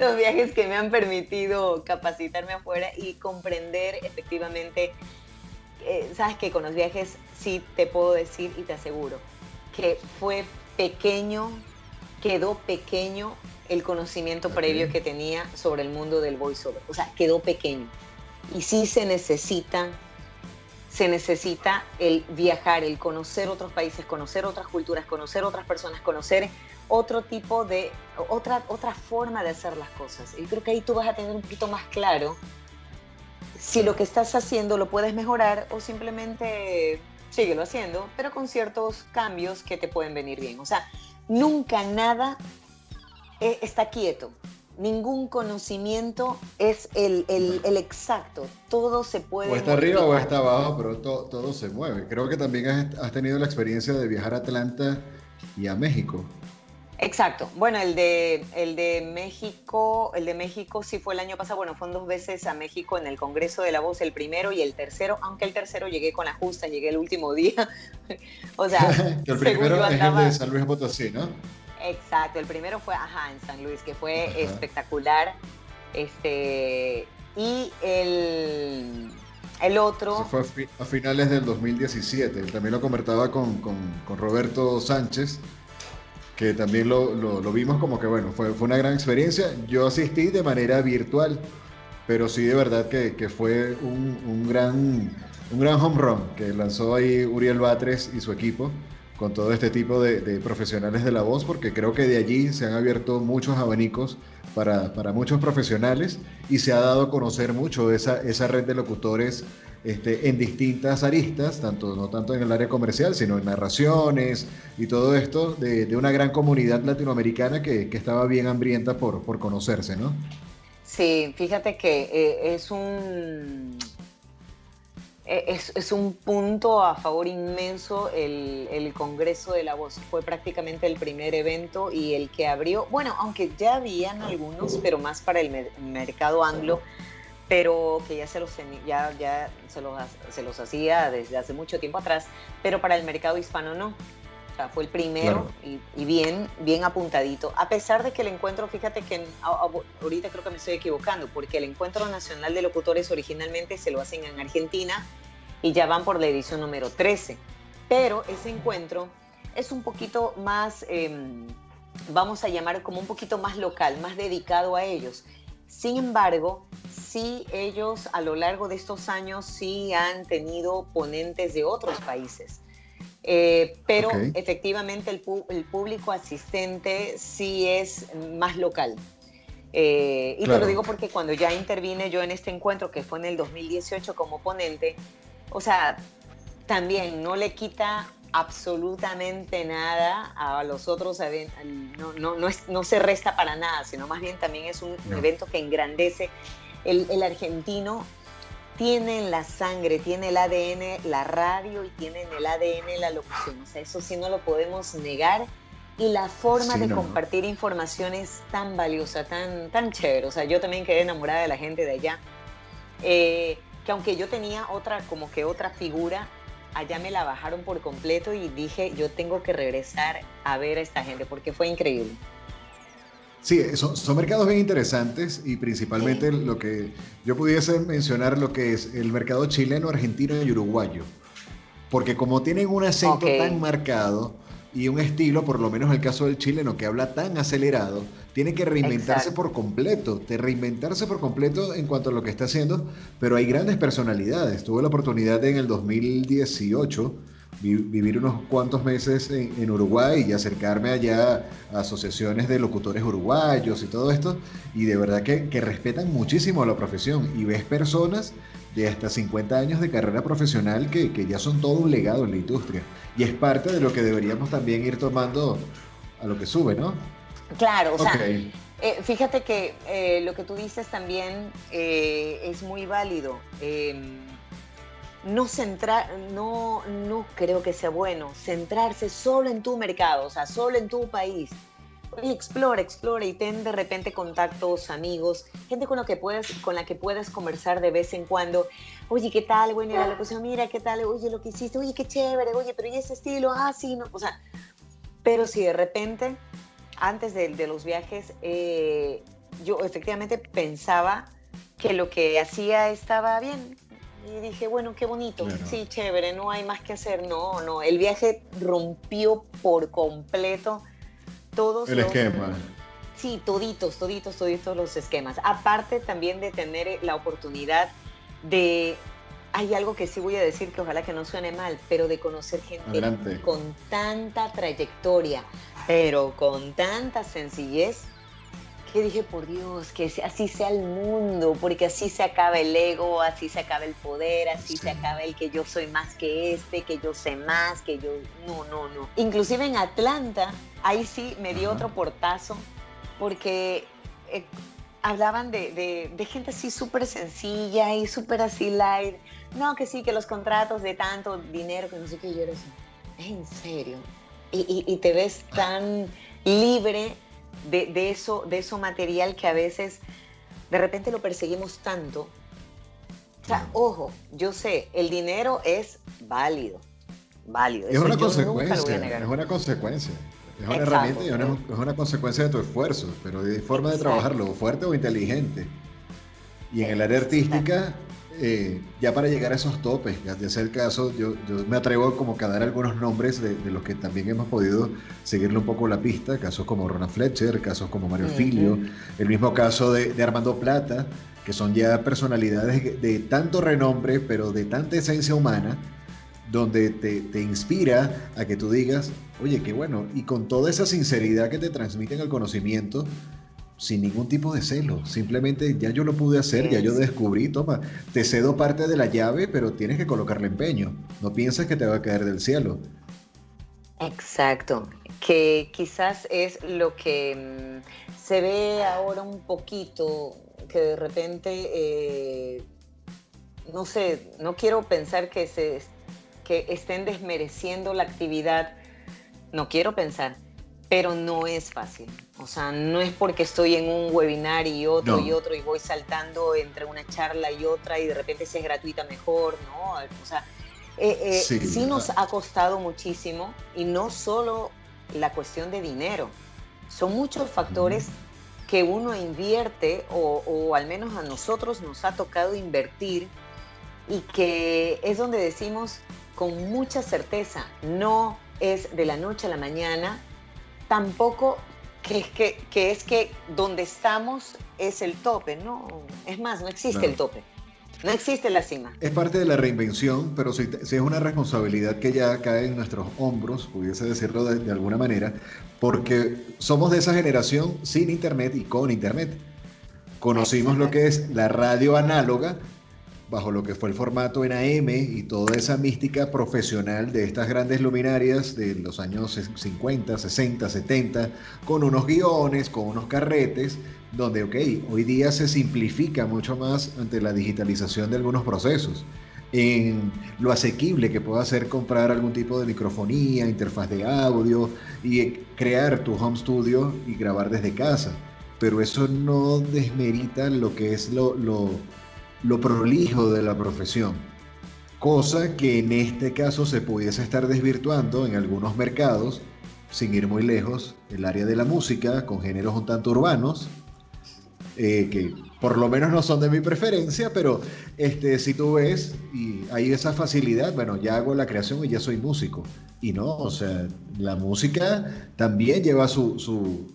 Los viajes que me han permitido capacitarme afuera y comprender efectivamente, eh, sabes que con los viajes sí te puedo decir y te aseguro que fue pequeño, quedó pequeño el conocimiento previo que tenía sobre el mundo del voiceover. O sea, quedó pequeño. Y sí se necesita se necesita el viajar, el conocer otros países, conocer otras culturas, conocer otras personas, conocer otro tipo de, otra, otra forma de hacer las cosas. Y creo que ahí tú vas a tener un poquito más claro si lo que estás haciendo lo puedes mejorar o simplemente síguelo haciendo, pero con ciertos cambios que te pueden venir bien. O sea, nunca nada eh, está quieto. ningún conocimiento es el, exacto. Todo se puede. O está arriba o está abajo, pero todo se mueve. Creo que también has, tenido la experiencia de viajar a Atlanta y a México. Exacto. Bueno, el de, el de México, el de México sí fue el año pasado. Bueno, fueron dos veces a México en el Congreso de la Voz, el primero y el tercero, aunque el tercero llegué con la justa, llegué el último día. o sea, el primero es el de San Luis Potosí, ¿no? Exacto, el primero fue, ajá, en San Luis, que fue espectacular. Este, y el, el otro... fue a, finales del 2017, también lo convertaba con, con, Roberto Sánchez, que también lo, lo, vimos como que, bueno, fue, fue una gran experiencia. Yo asistí de manera virtual, pero sí de verdad que, que fue un, un, gran, un gran home run que lanzó ahí Uriel Batres y su equipo con todo este tipo de, profesionales de la voz, porque creo que de allí se han abierto muchos abanicos para, para muchos profesionales y se ha dado a conocer mucho esa, esa red de locutores este, en distintas aristas, tanto, no tanto en el área comercial, sino en narraciones y todo esto, de, una gran comunidad latinoamericana que, estaba bien hambrienta por, por conocerse, ¿no? Sí, fíjate que eh, es un e, es, un punto a favor inmenso el, Congreso de la Voz. Fue prácticamente el primer evento y el que abrió, bueno, aunque ya habían algunos, pero más para el mercado anglo, pero que ya se los, ya, ya se los, se los hacía desde hace mucho tiempo atrás, pero para el mercado hispano no. O sea, fue el primero y, bien, bien apuntadito. A pesar de que el encuentro, fíjate que ahorita creo que me estoy equivocando, porque el encuentro nacional de locutores originalmente se lo hacen en Argentina y ya van por la edición número 13. Pero ese encuentro es un poquito más, em, vamos a llamar como un poquito más local, más dedicado a ellos. Sin embargo, sí ellos a lo largo de estos años sí han tenido ponentes de otros países. Eh, pero efectivamente el, público asistente sí es más local. Eh, y te lo digo porque cuando ya intervine yo en este encuentro, que fue en el 2018 como ponente, o sea, también no le quita absolutamente nada a los otros eventos, no, no, no, no, se resta para nada, sino más bien también es un evento que engrandece. El, el, argentino tiene en la sangre, tiene el ADN la radio y tiene en el ADN la locución, o sea, eso sí no lo podemos negar. Y la forma de compartir información es tan valiosa, tan, tan chévere. O sea, yo también quedé enamorada de la gente de allá. Eh, que aunque yo tenía otra, como que otra figura, allá me la bajaron por completo y dije, yo tengo que regresar a ver a esta gente porque fue increíble. Sí, son, son mercados bien interesantes y principalmente lo que yo pudiese mencionar lo que es el mercado chileno, argentino y uruguayo. Porque como tienen un acento tan marcado, y un estilo, por lo menos el caso del chileno, que habla tan acelerado, tiene que reinventarse por completo, de reinventarse por completo en cuanto a lo que está haciendo, pero hay grandes personalidades. Tuve la oportunidad en el 2018 vivir unos cuantos meses en, Uruguay y acercarme allá a asociaciones de locutores uruguayos y todo esto, y de verdad que, que respetan muchísimo la profesión y ves personas de hasta 50 años de carrera profesional que, que, ya son todo un legado en la industria. Y es parte de lo que deberíamos también ir tomando a lo que sube, ¿no? Claro, o sea, eh, fíjate que eh, lo que tú dices también eh, es muy válido. No centrar, no, no creo que sea bueno centrarse solo en tu mercado, o sea, solo en tu país Oye, explora, explora y ten de repente contactos, amigos, gente con, lo que puedes, con la que puedas conversar de vez en cuando. Oye, ¿qué tal? Bueno, la locución, mira, ¿qué tal? Oye, lo que hiciste, oye, qué chévere, oye, pero ¿y ese estilo? Ah, sí, no, o sea, pero si de repente, antes de, de los viajes, eh, yo efectivamente pensaba que lo que hacía estaba bien, y dije, bueno, qué bonito, sí, chévere, no hay más que hacer, no, no, el viaje rompió por completo todos el esquema. Sí, toditos, toditos, toditos los esquemas. Aparte también de tener la oportunidad de hay algo que sí voy a decir que ojalá que no suene mal, pero de conocer gente con tanta trayectoria, pero con tanta sencillez, que dije, por Dios, que así sea el mundo, porque así se acaba el ego, así se acaba el poder, así se acaba el que yo soy más que este, que yo sé más, que yo... No, no, no. Inclusive en Atlanta, ahí sí me dio otro portazo, porque eh, hablaban de, gente así súper sencilla y súper así light. No, que sí, que los contratos de tanto dinero, que no sé qué, yo era así, en serio. Y, te ves tan libre de, eso, de eso material que a veces de repente lo perseguimos tanto. O sea, ojo, yo sé, el dinero es válido, válido. Es una consecuencia, es una consecuencia. Es una herramienta y es una consecuencia de tu esfuerzo, pero de forma de trabajarlo, fuerte o inteligente. Y en el área artística, eh, ya para llegar a esos topes, de ser el caso, yo, me atrevo como a dar algunos nombres de, los que también hemos podido seguirle un poco la pista, casos como Ronald Fletcher, casos como Mario Filio, el mismo caso de, de, Armando Plata, que son ya personalidades de tanto renombre, pero de tanta esencia humana, donde te, te, inspira a que tú digas, oye, qué bueno, y con toda esa sinceridad que te transmiten el conocimiento, sin ningún tipo de celo, simplemente ya yo lo pude hacer, ya yo descubrí, toma, te cedo parte de la llave, pero tienes que colocarle empeño, no piensas que te va a caer del cielo. Exacto, que quizás es lo que mm, se ve ahora un poquito, que de repente, eh, no sé, no quiero pensar que se que estén desmereciendo la actividad, no quiero pensar, pero no es fácil. O sea, no es porque estoy en un webinar y otro y otro y voy saltando entre una charla y otra y de repente si es gratuita mejor, ¿no? O sea, eh, eh, sí, nos ha costado muchísimo y no solo la cuestión de dinero, son muchos factores que uno invierte o, o al menos a nosotros nos ha tocado invertir y que es donde decimos, con mucha certeza, no es de la noche a la mañana, tampoco que es que, que, es que donde estamos es el tope, no, es más, no existe el tope. No existe la cima. Es parte de la reinvención, pero si, es una responsabilidad que ya cae en nuestros hombros, pudiese decirlo de, alguna manera, porque somos de esa generación sin Internet y con Internet. Conocimos lo que es la radio análoga, bajo lo que fue el formato en AM y toda esa mística profesional de estas grandes luminarias de los años 50, 60, 70, con unos guiones, con unos carretes, donde, ok, hoy día se simplifica mucho más ante la digitalización de algunos procesos en lo asequible que pueda ser comprar algún tipo de microfonía, interfaz de audio y crear tu home studio y grabar desde casa. Pero eso no desmerita lo que es lo, lo lo prolijo de la profesión, cosa que en este caso se pudiese estar desvirtuando en algunos mercados, sin ir muy lejos, el área de la música, con géneros un tanto urbanos, eh, que por lo menos no son de mi preferencia, pero este, si tú ves y hay esa facilidad, bueno, ya hago la creación y ya soy músico. Y no, o sea, la música también lleva su,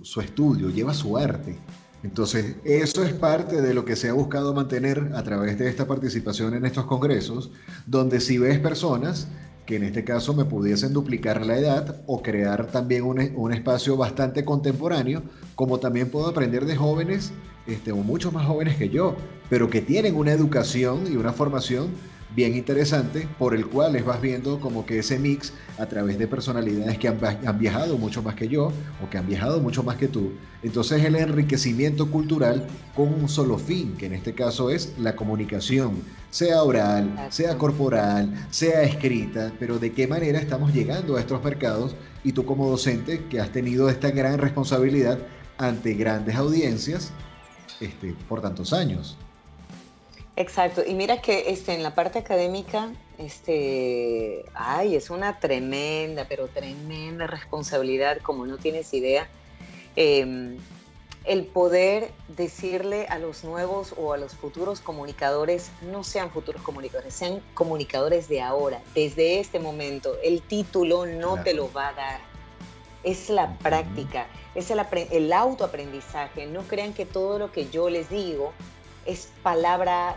su estudio, lleva su arte. Entonces, eso es parte de lo que se ha buscado mantener a través de esta participación en estos congresos, donde si ves personas que en este caso me pudiesen duplicar la edad o crear también un, espacio bastante contemporáneo, como también puedo aprender de jóvenes, este, o muchos más jóvenes que yo, pero que tienen una educación y una formación bien interesante por el cual les vas viendo como que ese mix a través de personalidades que han, han, viajado mucho más que yo o que han viajado mucho más que tú. Entonces el enriquecimiento cultural con un solo fin, que en este caso es la comunicación, sea oral, sea corporal, sea escrita, pero de qué manera estamos llegando a estos mercados y tú como docente que has tenido esta gran responsabilidad ante grandes audiencias este, por tantos años. Exacto, y mira que este, en la parte académica, este, ay, es una tremenda, pero tremenda responsabilidad, como no tienes idea, em, el poder decirle a los nuevos o a los futuros comunicadores, no sean futuros comunicadores, sean comunicadores de ahora, desde este momento. El título no te lo va a dar, es la práctica, es el, el autoaprendizaje. No crean que todo lo que yo les digo es palabra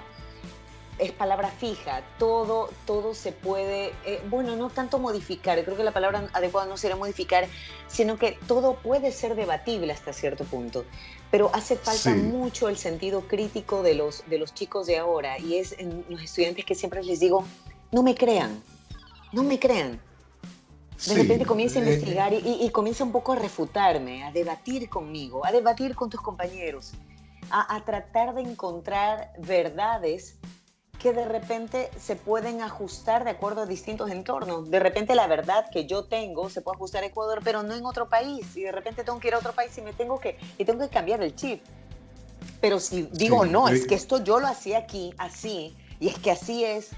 es palabra fija, todo, todo se puede, eh, bueno, no tanto modificar, creo que la palabra adecuada no sería modificar, sino que todo puede ser debatible hasta cierto punto, pero hace falta mucho el sentido crítico de los, de los chicos de ahora y es en los estudiantes que siempre les digo, no me crean, no me crean, De repente comienza a eh, investigar y, comienza un poco a refutarme, a debatir conmigo, a debatir con tus compañeros, a, a tratar de encontrar verdades que de repente se pueden ajustar de acuerdo a distintos entornos. De repente la verdad que yo tengo se puede ajustar a Ecuador, pero no en otro país. Y de repente tengo que ir a otro país y me tengo que, y tengo que cambiar el chip. Pero si digo, no, es que esto yo lo hacía aquí, así, y es que así es.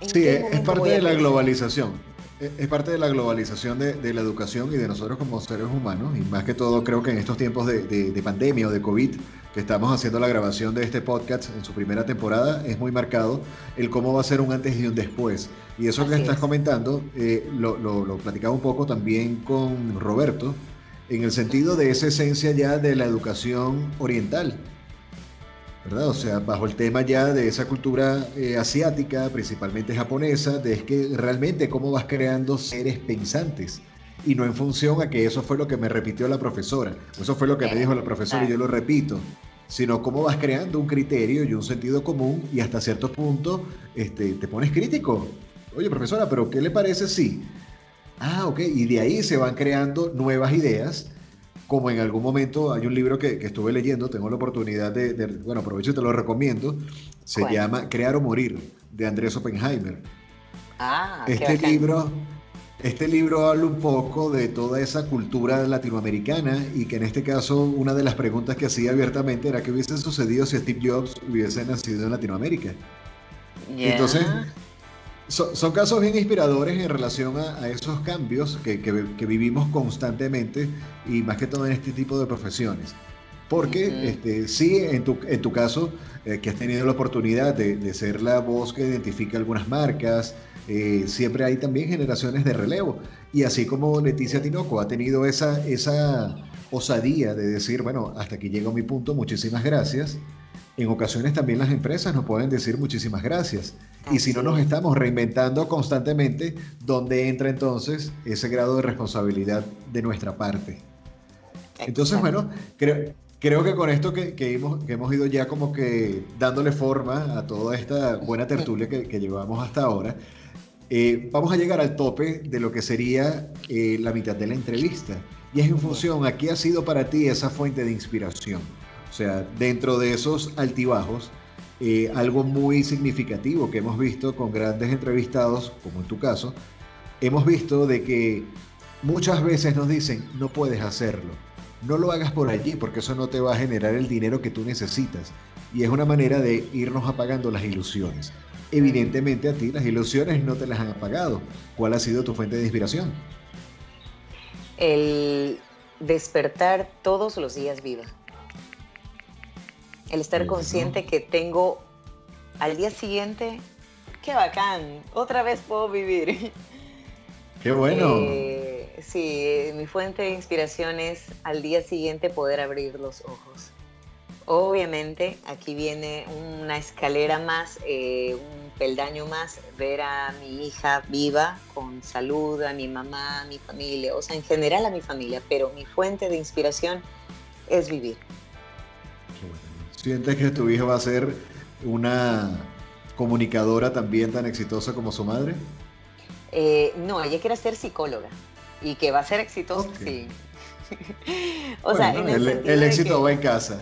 Sí, es parte de la globalización. Es parte de la globalización de, la educación y de nosotros como seres humanos, y más que todo creo que en estos tiempos de, de pandemia o de COVID, que estamos haciendo la grabación de este podcast en su primera temporada, es muy marcado el cómo va a ser un antes y un después. Y eso que estás comentando, eh, lo, lo, platicaba un poco también con Roberto, en el sentido de esa esencia ya de la educación oriental. ¿Verdad? O sea, bajo el tema ya de esa cultura eh, asiática, principalmente japonesa, de es que realmente cómo vas creando seres pensantes y no en función a que eso fue lo que me repitió la profesora, eso fue lo que me dijo la profesora y yo lo repito, sino cómo vas creando un criterio y un sentido común y hasta cierto punto este, te pones crítico. Oye, profesora, pero ¿qué le parece si? Ah, ok, y de ahí se van creando nuevas ideas, como en algún momento hay un libro que, estuve leyendo, tengo la oportunidad de, bueno, aprovecho y te lo recomiendo, se llama Crear o Morir, de Andrés Oppenheimer. Ah, este libro este libro habla un poco de toda esa cultura latinoamericana y que en este caso una de las preguntas que hacía abiertamente era qué hubiese sucedido si Steve Jobs hubiese nacido en Latinoamérica. Entonces, son casos bien inspiradores en relación a, esos cambios que, vivimos constantemente y más que todo en este tipo de profesiones. Porque este, sí, en tu, en tu caso, eh, que has tenido la oportunidad de, de ser la voz que identifica algunas marcas, eh, siempre hay también generaciones de relevo. Y así como Leticia Tinoco ha tenido esa, esa osadía de decir, bueno, hasta aquí llegó mi punto, muchísimas gracias. En ocasiones también las empresas nos pueden decir muchísimas gracias. Y si no nos estamos reinventando constantemente, ¿dónde entra entonces ese grado de responsabilidad de nuestra parte? Entonces, bueno, creo, creo que con esto que, que, hemos, que hemos ido ya como que dándole forma a toda esta buena tertulia que, que llevamos hasta ahora, eh, vamos a llegar al tope de lo que sería eh, la mitad de la entrevista. Y es en función a qué ha sido para ti esa fuente de inspiración. O sea, dentro de esos altibajos, eh, algo muy significativo que hemos visto con grandes entrevistados, como en tu caso, hemos visto de que muchas veces nos dicen, no puedes hacerlo. No lo hagas por allí porque eso no te va a generar el dinero que tú necesitas. Y es una manera de irnos apagando las ilusiones evidentemente a ti las ilusiones no te las han apagado. ¿Cuál ha sido tu fuente de inspiración? El despertar todos los días viva. El estar consciente que tengo al día siguiente, qué bacán, otra vez puedo vivir. Qué bueno. Eh, sí, mi fuente de inspiración es al día siguiente poder abrir los ojos. Obviamente, aquí viene una escalera más, eh, un peldaño más, ver a mi hija viva, con salud, a mi mamá, a mi familia, o sea, en general a mi familia, pero mi fuente de inspiración es vivir. ¿Sientes que tu hija va a ser una comunicadora también tan exitosa como su madre? Eh, no, ella quiere ser psicóloga y que va a ser exitosa, sí. o sea, el, éxito va en casa.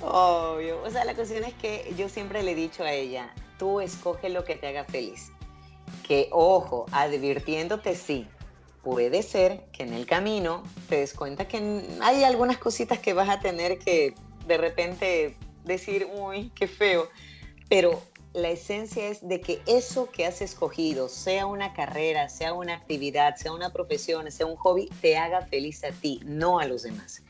Obvio. O sea, la cuestión es que yo siempre le he dicho a ella, tú escoge lo que te haga feliz. Que, ojo, advirtiéndote sí, puede ser que en el camino te des cuenta que hay algunas cositas que vas a tener que de repente decir, uy, qué feo. Pero la esencia es de que eso que has escogido, sea una carrera, sea una actividad, sea una profesión, sea un hobby, te haga feliz a ti, no a los demás.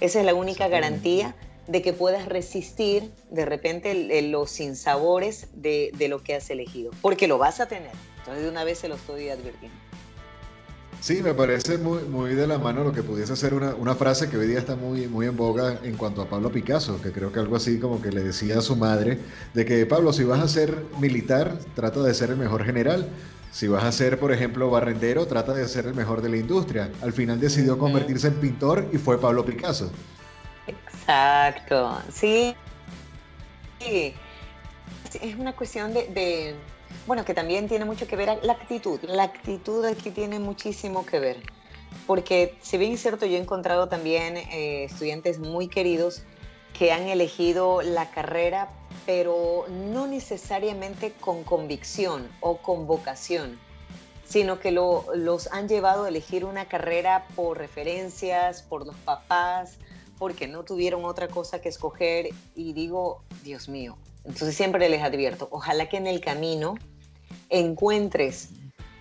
Esa es la única garantía de que puedas resistir de repente los sinsabores de, de lo que has elegido, porque lo vas a tener. Entonces de una vez se lo estoy advirtiendo. Sí, me parece muy, muy de la mano lo que pudiese ser una, una, frase que hoy día está muy, muy en boga en cuanto a Pablo Picasso, que creo que algo así como que le decía a su madre, de que Pablo, si vas a ser militar, trata de ser el mejor general, si vas a ser, por ejemplo, barrendero, trata de ser el mejor de la industria. Al final decidió convertirse en pintor y fue Pablo Picasso. Exacto, sí. Es una cuestión de, bueno, que también tiene mucho que ver la actitud. La actitud aquí tiene muchísimo que ver. Porque si bien es cierto, yo he encontrado también eh, estudiantes muy queridos que han elegido la carrera, pero no necesariamente con convicción o con vocación, sino que los han llevado a elegir una carrera por referencias, por los papás, porque no tuvieron otra cosa que escoger. Y digo, Dios mío, entonces siempre les advierto, ojalá que en el camino encuentres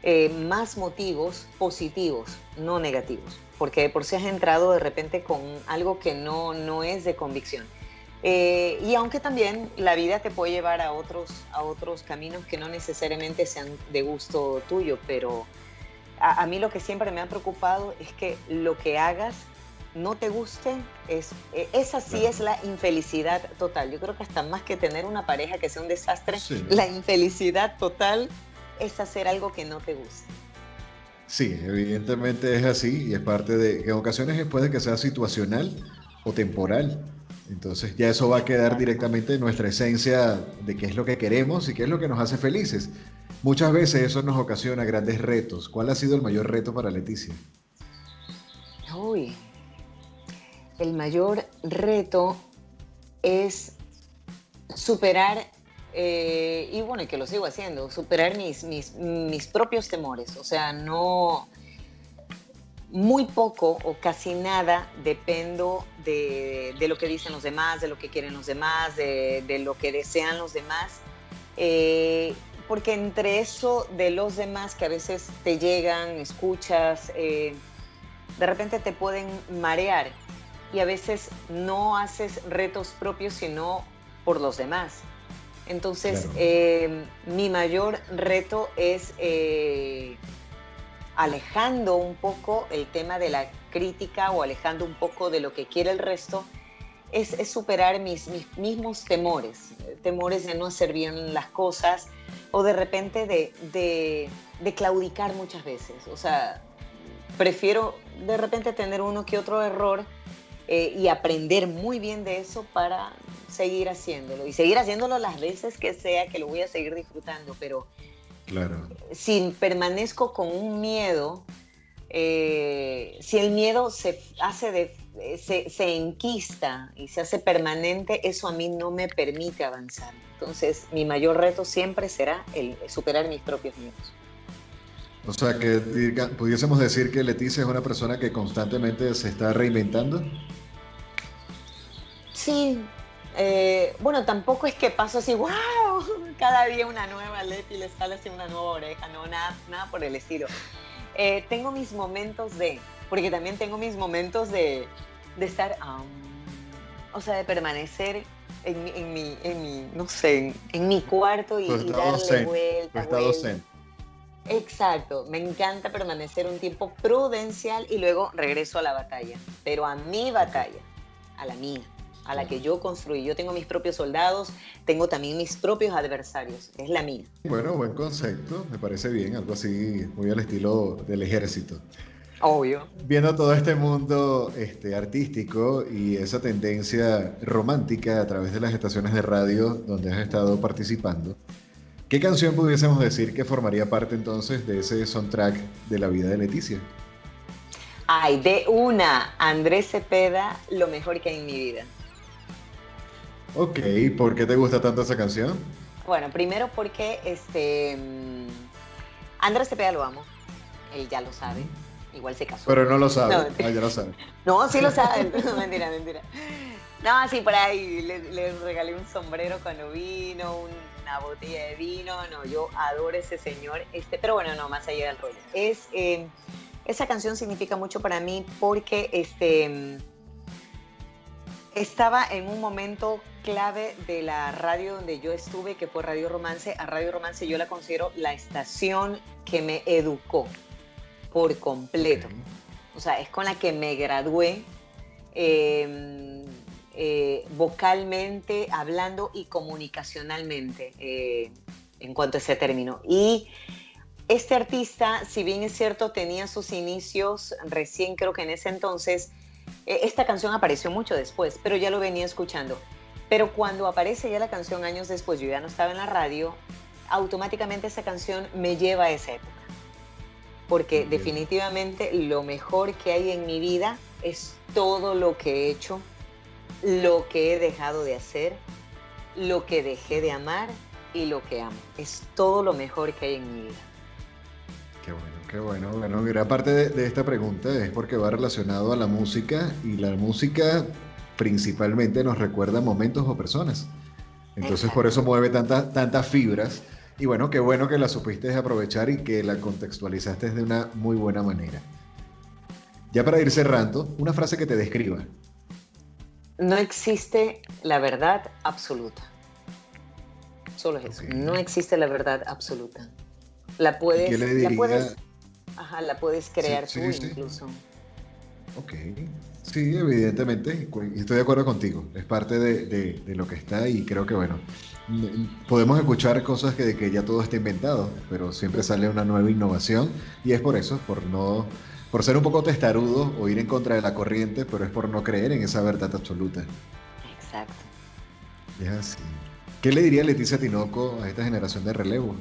eh, más motivos positivos, no negativos, porque por si has entrado de repente con algo que no, no es de convicción. Eh, y aunque también la vida te puede llevar a otros, a otros caminos que no necesariamente sean de gusto tuyo, pero a, a mí lo que siempre me ha preocupado es que lo que hagas no te guste, es, e, esa sí es la infelicidad total. Yo creo que hasta más que tener una pareja que sea un desastre, la infelicidad total es hacer algo que no te guste. Sí, evidentemente es así y es parte de, en ocasiones puede que sea situacional o temporal. Entonces ya eso va a quedar directamente en nuestra esencia de qué es lo que queremos y qué es lo que nos hace felices. Muchas veces eso nos ocasiona grandes retos. ¿Cuál ha sido el mayor reto para Leticia? Uy, el mayor reto es superar, eh, y bueno, y que lo sigo haciendo, superar mis, mis, mis propios temores. O sea, no, muy poco o casi nada dependo de, de, lo que dicen los demás, de lo que quieren los demás, de, de lo que desean los demás. Eh, porque entre eso de los demás que a veces te llegan, escuchas, eh, de repente te pueden marear y a veces no haces retos propios sino por los demás. Entonces, eh, mi mayor reto es eh, alejando un poco el tema de la crítica o alejando un poco de lo que quiere el resto, es, superar mis, mismos temores, temores de no hacer bien las cosas o de repente de, de, de claudicar muchas veces. O sea, prefiero de repente tener uno que otro error eh, y aprender muy bien de eso para seguir haciéndolo y seguir haciéndolo las veces que sea que lo voy a seguir disfrutando, pero claro. si permanezco con un miedo, eh, si el miedo se hace de, se, se, enquista y se hace permanente, eso a mí no me permite avanzar. Entonces, mi mayor reto siempre será el superar mis propios miedos. O sea, que pudiésemos decir que Leticia es una persona que constantemente se está reinventando. Sí, eh, bueno, tampoco es que paso así, wow, cada día una nueva Leti le sale así una nueva oreja, no, nada, nada por el estilo. Eh, tengo mis momentos de, porque también tengo mis momentos de, de estar, o sea, de permanecer en, en, mi, en mi, no sé, en, mi cuarto y, y darle vuelta. vuelta. Exacto, me encanta permanecer un tiempo prudencial y luego regreso a la batalla, pero a mi batalla, a la mía, a la que yo construí. Yo tengo mis propios soldados, tengo también mis propios adversarios, es la mía. Bueno, buen concepto, me parece bien, algo así muy al estilo del ejército. Obvio. Viendo todo este mundo este, artístico y esa tendencia romántica a través de las estaciones de radio donde has estado participando, ¿Qué canción pudiésemos decir que formaría parte entonces de ese soundtrack de la vida de Leticia? Ay, de una, Andrés Cepeda, lo mejor que hay en mi vida. Ok, ¿por qué te gusta tanto esa canción? Bueno, primero porque este mm, Andrés Cepeda lo amo, él ya lo sabe, igual se casó. Pero no lo sabe, no, ah, ya lo sabe. No, sí lo sabe, mentira, mentira. No, sí, por ahí le, le regalé un sombrero cuando vino, un una botella de vino, no, yo adoro ese señor, este, pero bueno, no, más allá del rollo. Es, em, esa canción significa mucho para mí porque este, estaba en un momento clave de la radio donde yo estuve, que fue Radio Romance. A Radio Romance yo la considero la estación que me educó por completo. O sea, es con la que me gradué. Eh, eh, vocalmente, hablando y comunicacionalmente eh, en cuanto a ese término. Y este artista, si bien es cierto, tenía sus inicios recién, creo que en ese entonces, esta canción apareció mucho después, pero ya lo venía escuchando. Pero cuando aparece ya la canción años después, yo ya no estaba en la radio, automáticamente esa canción me lleva a esa época. Porque definitivamente lo mejor que hay en mi vida es todo lo que he hecho, lo que he dejado de hacer, lo que dejé de amar y lo que amo. Es todo lo mejor que hay en mi vida. Qué bueno, qué bueno. Bueno, gran parte de, esta pregunta es porque va relacionado a la música y la música principalmente nos recuerda momentos o personas. Entonces por eso mueve tantas tantas fibras. Y bueno, qué bueno que la supiste aprovechar y que la contextualizaste de una muy buena manera. Ya para ir cerrando, una frase que te describa. No existe la verdad absoluta. Solo es eso. No existe la verdad absoluta. La puedes, la puedes, ajá, la puedes crear tú incluso. Ok. Sí, evidentemente, estoy de acuerdo contigo. Es parte de, lo que está y creo que, bueno, podemos escuchar cosas que, de que ya todo está inventado, pero siempre sale una nueva innovación y es por eso, por no, por ser un poco testarudo o ir en contra de la corriente, pero es por no creer en esa verdad absoluta. Exacto. Es así. ¿Qué le diría Leticia Tinoco a esta generación de relevo?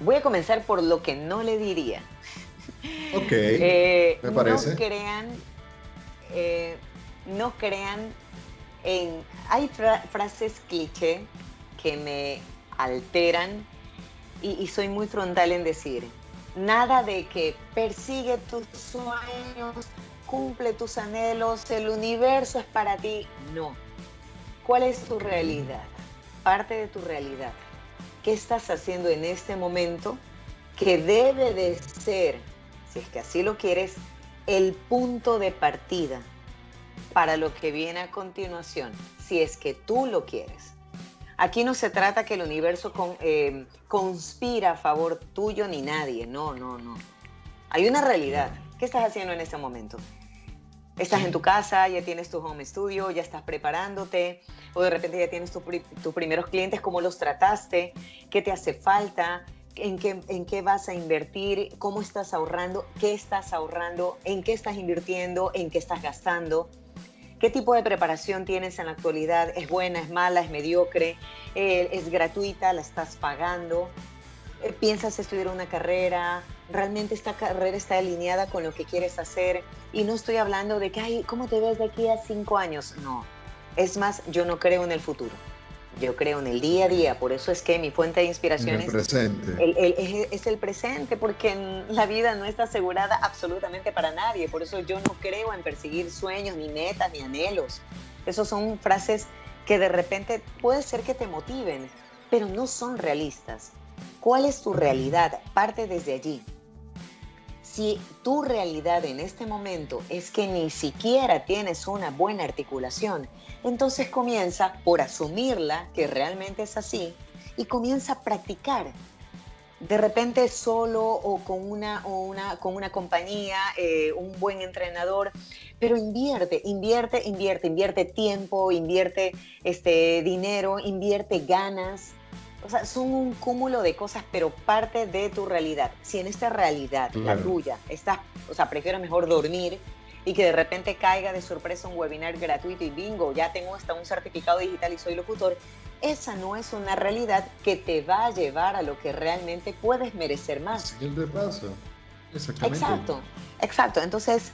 Voy a comenzar por lo que no le diría. Ok, eh, me parece. No crean, eh, no crean en... Hay frases cliché que me alteran y, y soy muy frontal en decir, nada de que persigue tus sueños, cumple tus anhelos, el universo es para ti. No. ¿Cuál es tu realidad? Parte de tu realidad. ¿Qué estás haciendo en este momento que debe de ser si es que así lo quieres, el punto de partida para lo que viene a continuación, si es que tú lo quieres. Aquí no se trata que el universo eh, conspira a favor tuyo ni nadie, no, no, no. Hay una realidad. ¿Qué estás haciendo en este momento? Estás en tu casa, ya tienes tu home studio, ya estás preparándote, o de repente ya tienes tus primeros clientes, cómo los trataste, qué te hace falta, en qué, en qué vas a invertir, cómo estás ahorrando, qué estás ahorrando, en qué estás invirtiendo, en qué estás gastando. ¿Qué tipo de preparación tienes en la actualidad? ¿Es buena, es mala, es mediocre? Eh, ¿Es gratuita? ¿La estás pagando? Eh, ¿Piensas estudiar una carrera? ¿Realmente esta carrera está alineada con lo que quieres hacer? Y no estoy hablando de que, ay, ¿cómo te ves de aquí a cinco años? No. Es más, yo no creo en el futuro. Yo creo en el día a día, por eso es que mi fuente de inspiración es, presente. es, el presente, porque la vida no está asegurada absolutamente para nadie. Por eso yo no creo en perseguir sueños, ni metas, ni anhelos. Esas son frases que de repente puede ser que te motiven, pero no son realistas. ¿Cuál es tu realidad? Parte desde allí. Si tu realidad en este momento es que ni siquiera tienes una buena articulación, entonces comienza por asumirla, que realmente es así, y comienza a practicar. De repente solo o con una, o una, con una compañía, eh, un buen entrenador, pero invierte, invierte, invierte, invierte tiempo, invierte este, dinero, invierte ganas. O sea, son un cúmulo de cosas, pero parte de tu realidad. Si en esta realidad, la tuya, estás, o sea, prefiero mejor dormir y que de repente caiga de sorpresa un webinar gratuito y bingo, ya tengo hasta un certificado digital y soy locutor, esa no es una realidad que te va a llevar a lo que realmente puedes merecer más. Siguiente paso. Exactamente. Exacto, exacto. Entonces,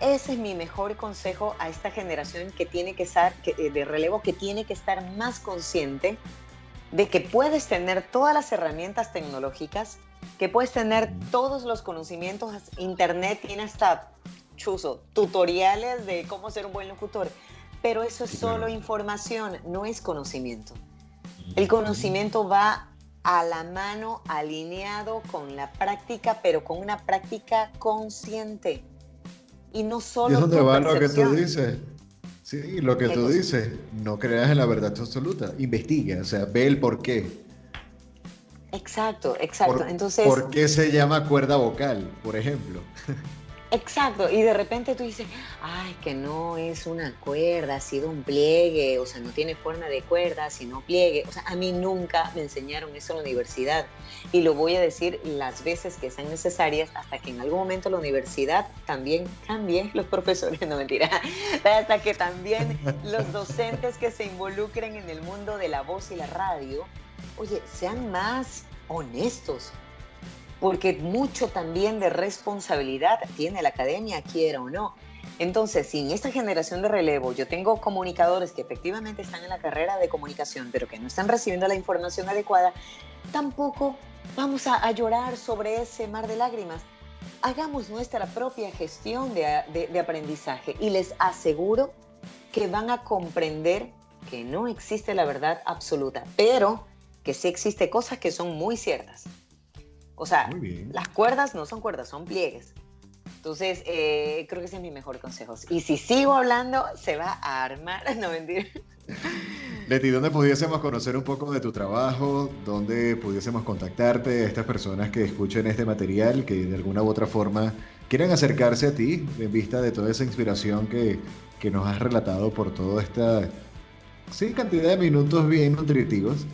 ese es mi mejor consejo a esta generación que tiene que estar, eh, de relevo, que tiene que estar más consciente de que puedes tener todas las herramientas tecnológicas, que puedes tener todos los conocimientos, Internet tiene hasta chuzo, tutoriales de cómo ser un buen locutor, pero eso es solo información, no es conocimiento. El conocimiento va a la mano alineado con la práctica, pero con una práctica consciente. Y no solo... ¿Y es donde va lo que tú dices? Sí, lo que tú dices, no creas en la verdad absoluta, investiga, o sea, ve el por qué. Exacto, exacto. Entonces, ¿Por qué se llama cuerda vocal, por ejemplo? Exacto, y de repente tú dices, ay, que no es una cuerda, ha sido un pliegue, o sea, no tiene forma de cuerda, sino pliegue. O sea, a mí nunca me enseñaron eso en la universidad y lo voy a decir las veces que sean necesarias hasta que en algún momento la universidad también cambie los profesores, no mentira, hasta que también los docentes que se involucren en el mundo de la voz y la radio, oye, sean más honestos, porque mucho también de responsabilidad tiene la academia, quiera o no. Entonces, si en esta generación de relevo yo tengo comunicadores que efectivamente están en la carrera de comunicación, pero que no están recibiendo la información adecuada, tampoco vamos a, llorar sobre ese mar de lágrimas. Hagamos nuestra propia gestión de aprendizaje y les aseguro que van a comprender que no existe la verdad absoluta, pero que sí existe cosas que son muy ciertas. O sea, las cuerdas no son cuerdas, son pliegues. Entonces, eh, creo que ese es mi mejor consejo. Y si sigo hablando, se va a armar. No mentir. Leti, ¿dónde pudiésemos conocer un poco de tu trabajo? ¿Dónde pudiésemos contactarte a estas personas que escuchen este material, que de alguna u otra forma quieren acercarse a ti en vista de toda esa inspiración que, que nos has relatado por toda esta sí, cantidad de minutos bien nutritivos?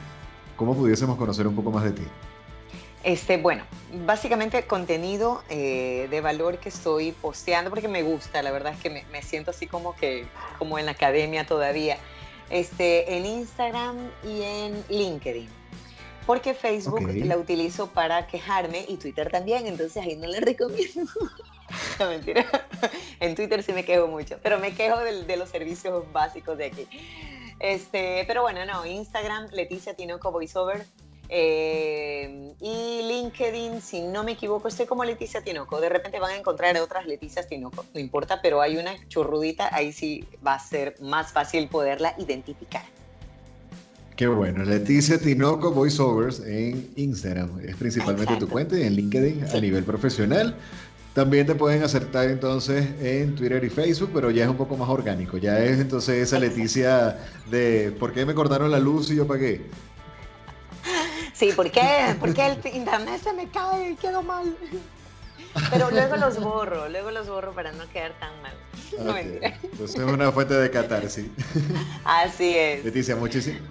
¿Cómo pudiésemos conocer un poco más de ti? Este, bueno, básicamente contenido eh, de valor que estoy posteando porque me gusta, la verdad es que me, siento así como que, como en la academia todavía, este, en Instagram y en LinkedIn. Porque Facebook la utilizo para quejarme y Twitter también, entonces ahí no le recomiendo. no, mentira. en Twitter sí me quejo mucho, pero me quejo de, de los servicios básicos de aquí. Este, pero bueno, no, Instagram, Leticia Tinoco Voiceover, eh, y LinkedIn, si no me equivoco, estoy como Leticia Tinoco. De repente van a encontrar otras Leticias Tinoco, no importa, pero hay una churrudita, ahí sí va a ser más fácil poderla identificar. Qué bueno, Leticia Tinoco Voiceovers en Instagram. Es principalmente tu cuenta y en LinkedIn a nivel profesional. También te pueden acertar entonces en Twitter y Facebook, pero ya es un poco más orgánico. Ya es entonces esa Leticia de ¿por qué me cortaron la luz y yo pagué? Sí, ¿por qué? Porque el internet se me cae y quedo mal. Pero luego los borro, luego los borro para no quedar tan mal. No Entonces es una fuente de catarsis. Así es. Leticia, muchísimas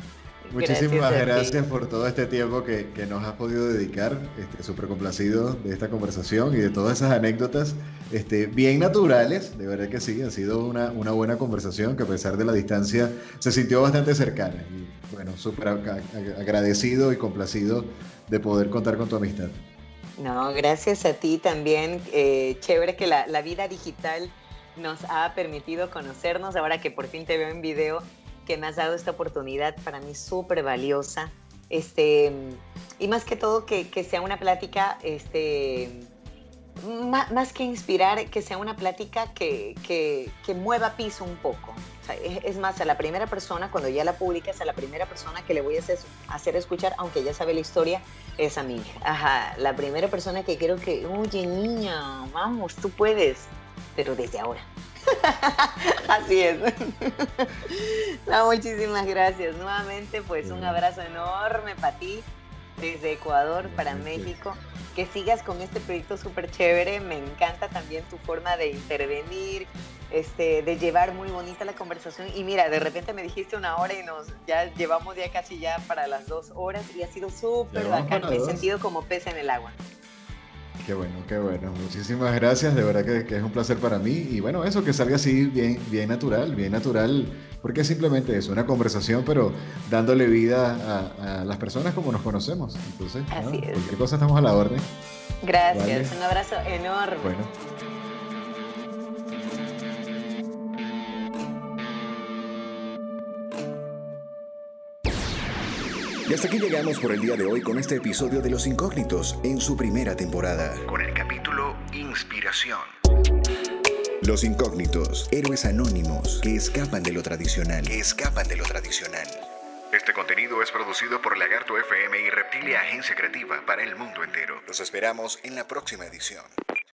Muchísimas gracias, por todo este tiempo que, nos has podido dedicar. Este, Súper complacido de esta conversación y de todas esas anécdotas este, bien naturales. De verdad que sí, ha sido una, una buena conversación que a pesar de la distancia se sintió bastante cercana. Y bueno, súper agradecido y complacido de poder contar con tu amistad. No, gracias a ti también. Eh, chévere que la, la vida digital nos ha permitido conocernos. Ahora que por fin te veo en video que me has dado esta oportunidad para mí súper valiosa. Este, y más que todo que, que sea una plática, este, más, que inspirar, que sea una plática que, que, que mueva piso un poco. es, más, a la primera persona, cuando ya la publicas, a la primera persona que le voy a hacer, hacer escuchar, aunque ya sabe la historia, es a mí. Ajá, la primera persona que quiero que, oye niña, vamos, tú puedes, pero desde ahora. Así es. muchísimas gracias. Nuevamente, pues un abrazo enorme para ti desde Ecuador para México. Que sigas con este proyecto súper chévere. Me encanta también tu forma de intervenir, este, de llevar muy bonita la conversación. Y mira, de repente me dijiste una hora y nos ya llevamos ya casi ya para las dos horas y ha sido súper bacán. Me he sentido como pez en el agua. Qué bueno, qué bueno. Muchísimas gracias. De verdad que, es un placer para mí. Y bueno, eso que salga así bien, bien natural, bien natural, porque simplemente es una conversación, pero dándole vida a, las personas como nos conocemos. Entonces, cualquier cosa estamos a la orden. Gracias. Un abrazo enorme. Bueno. Y hasta aquí llegamos por el día de hoy con este episodio de Los Incógnitos en su primera temporada. Con el capítulo Inspiración. Los Incógnitos, héroes anónimos que escapan de lo tradicional. Que escapan de lo tradicional. Este contenido es producido por Lagarto FM y Reptilia Agencia Creativa para el mundo entero. Los esperamos en la próxima edición.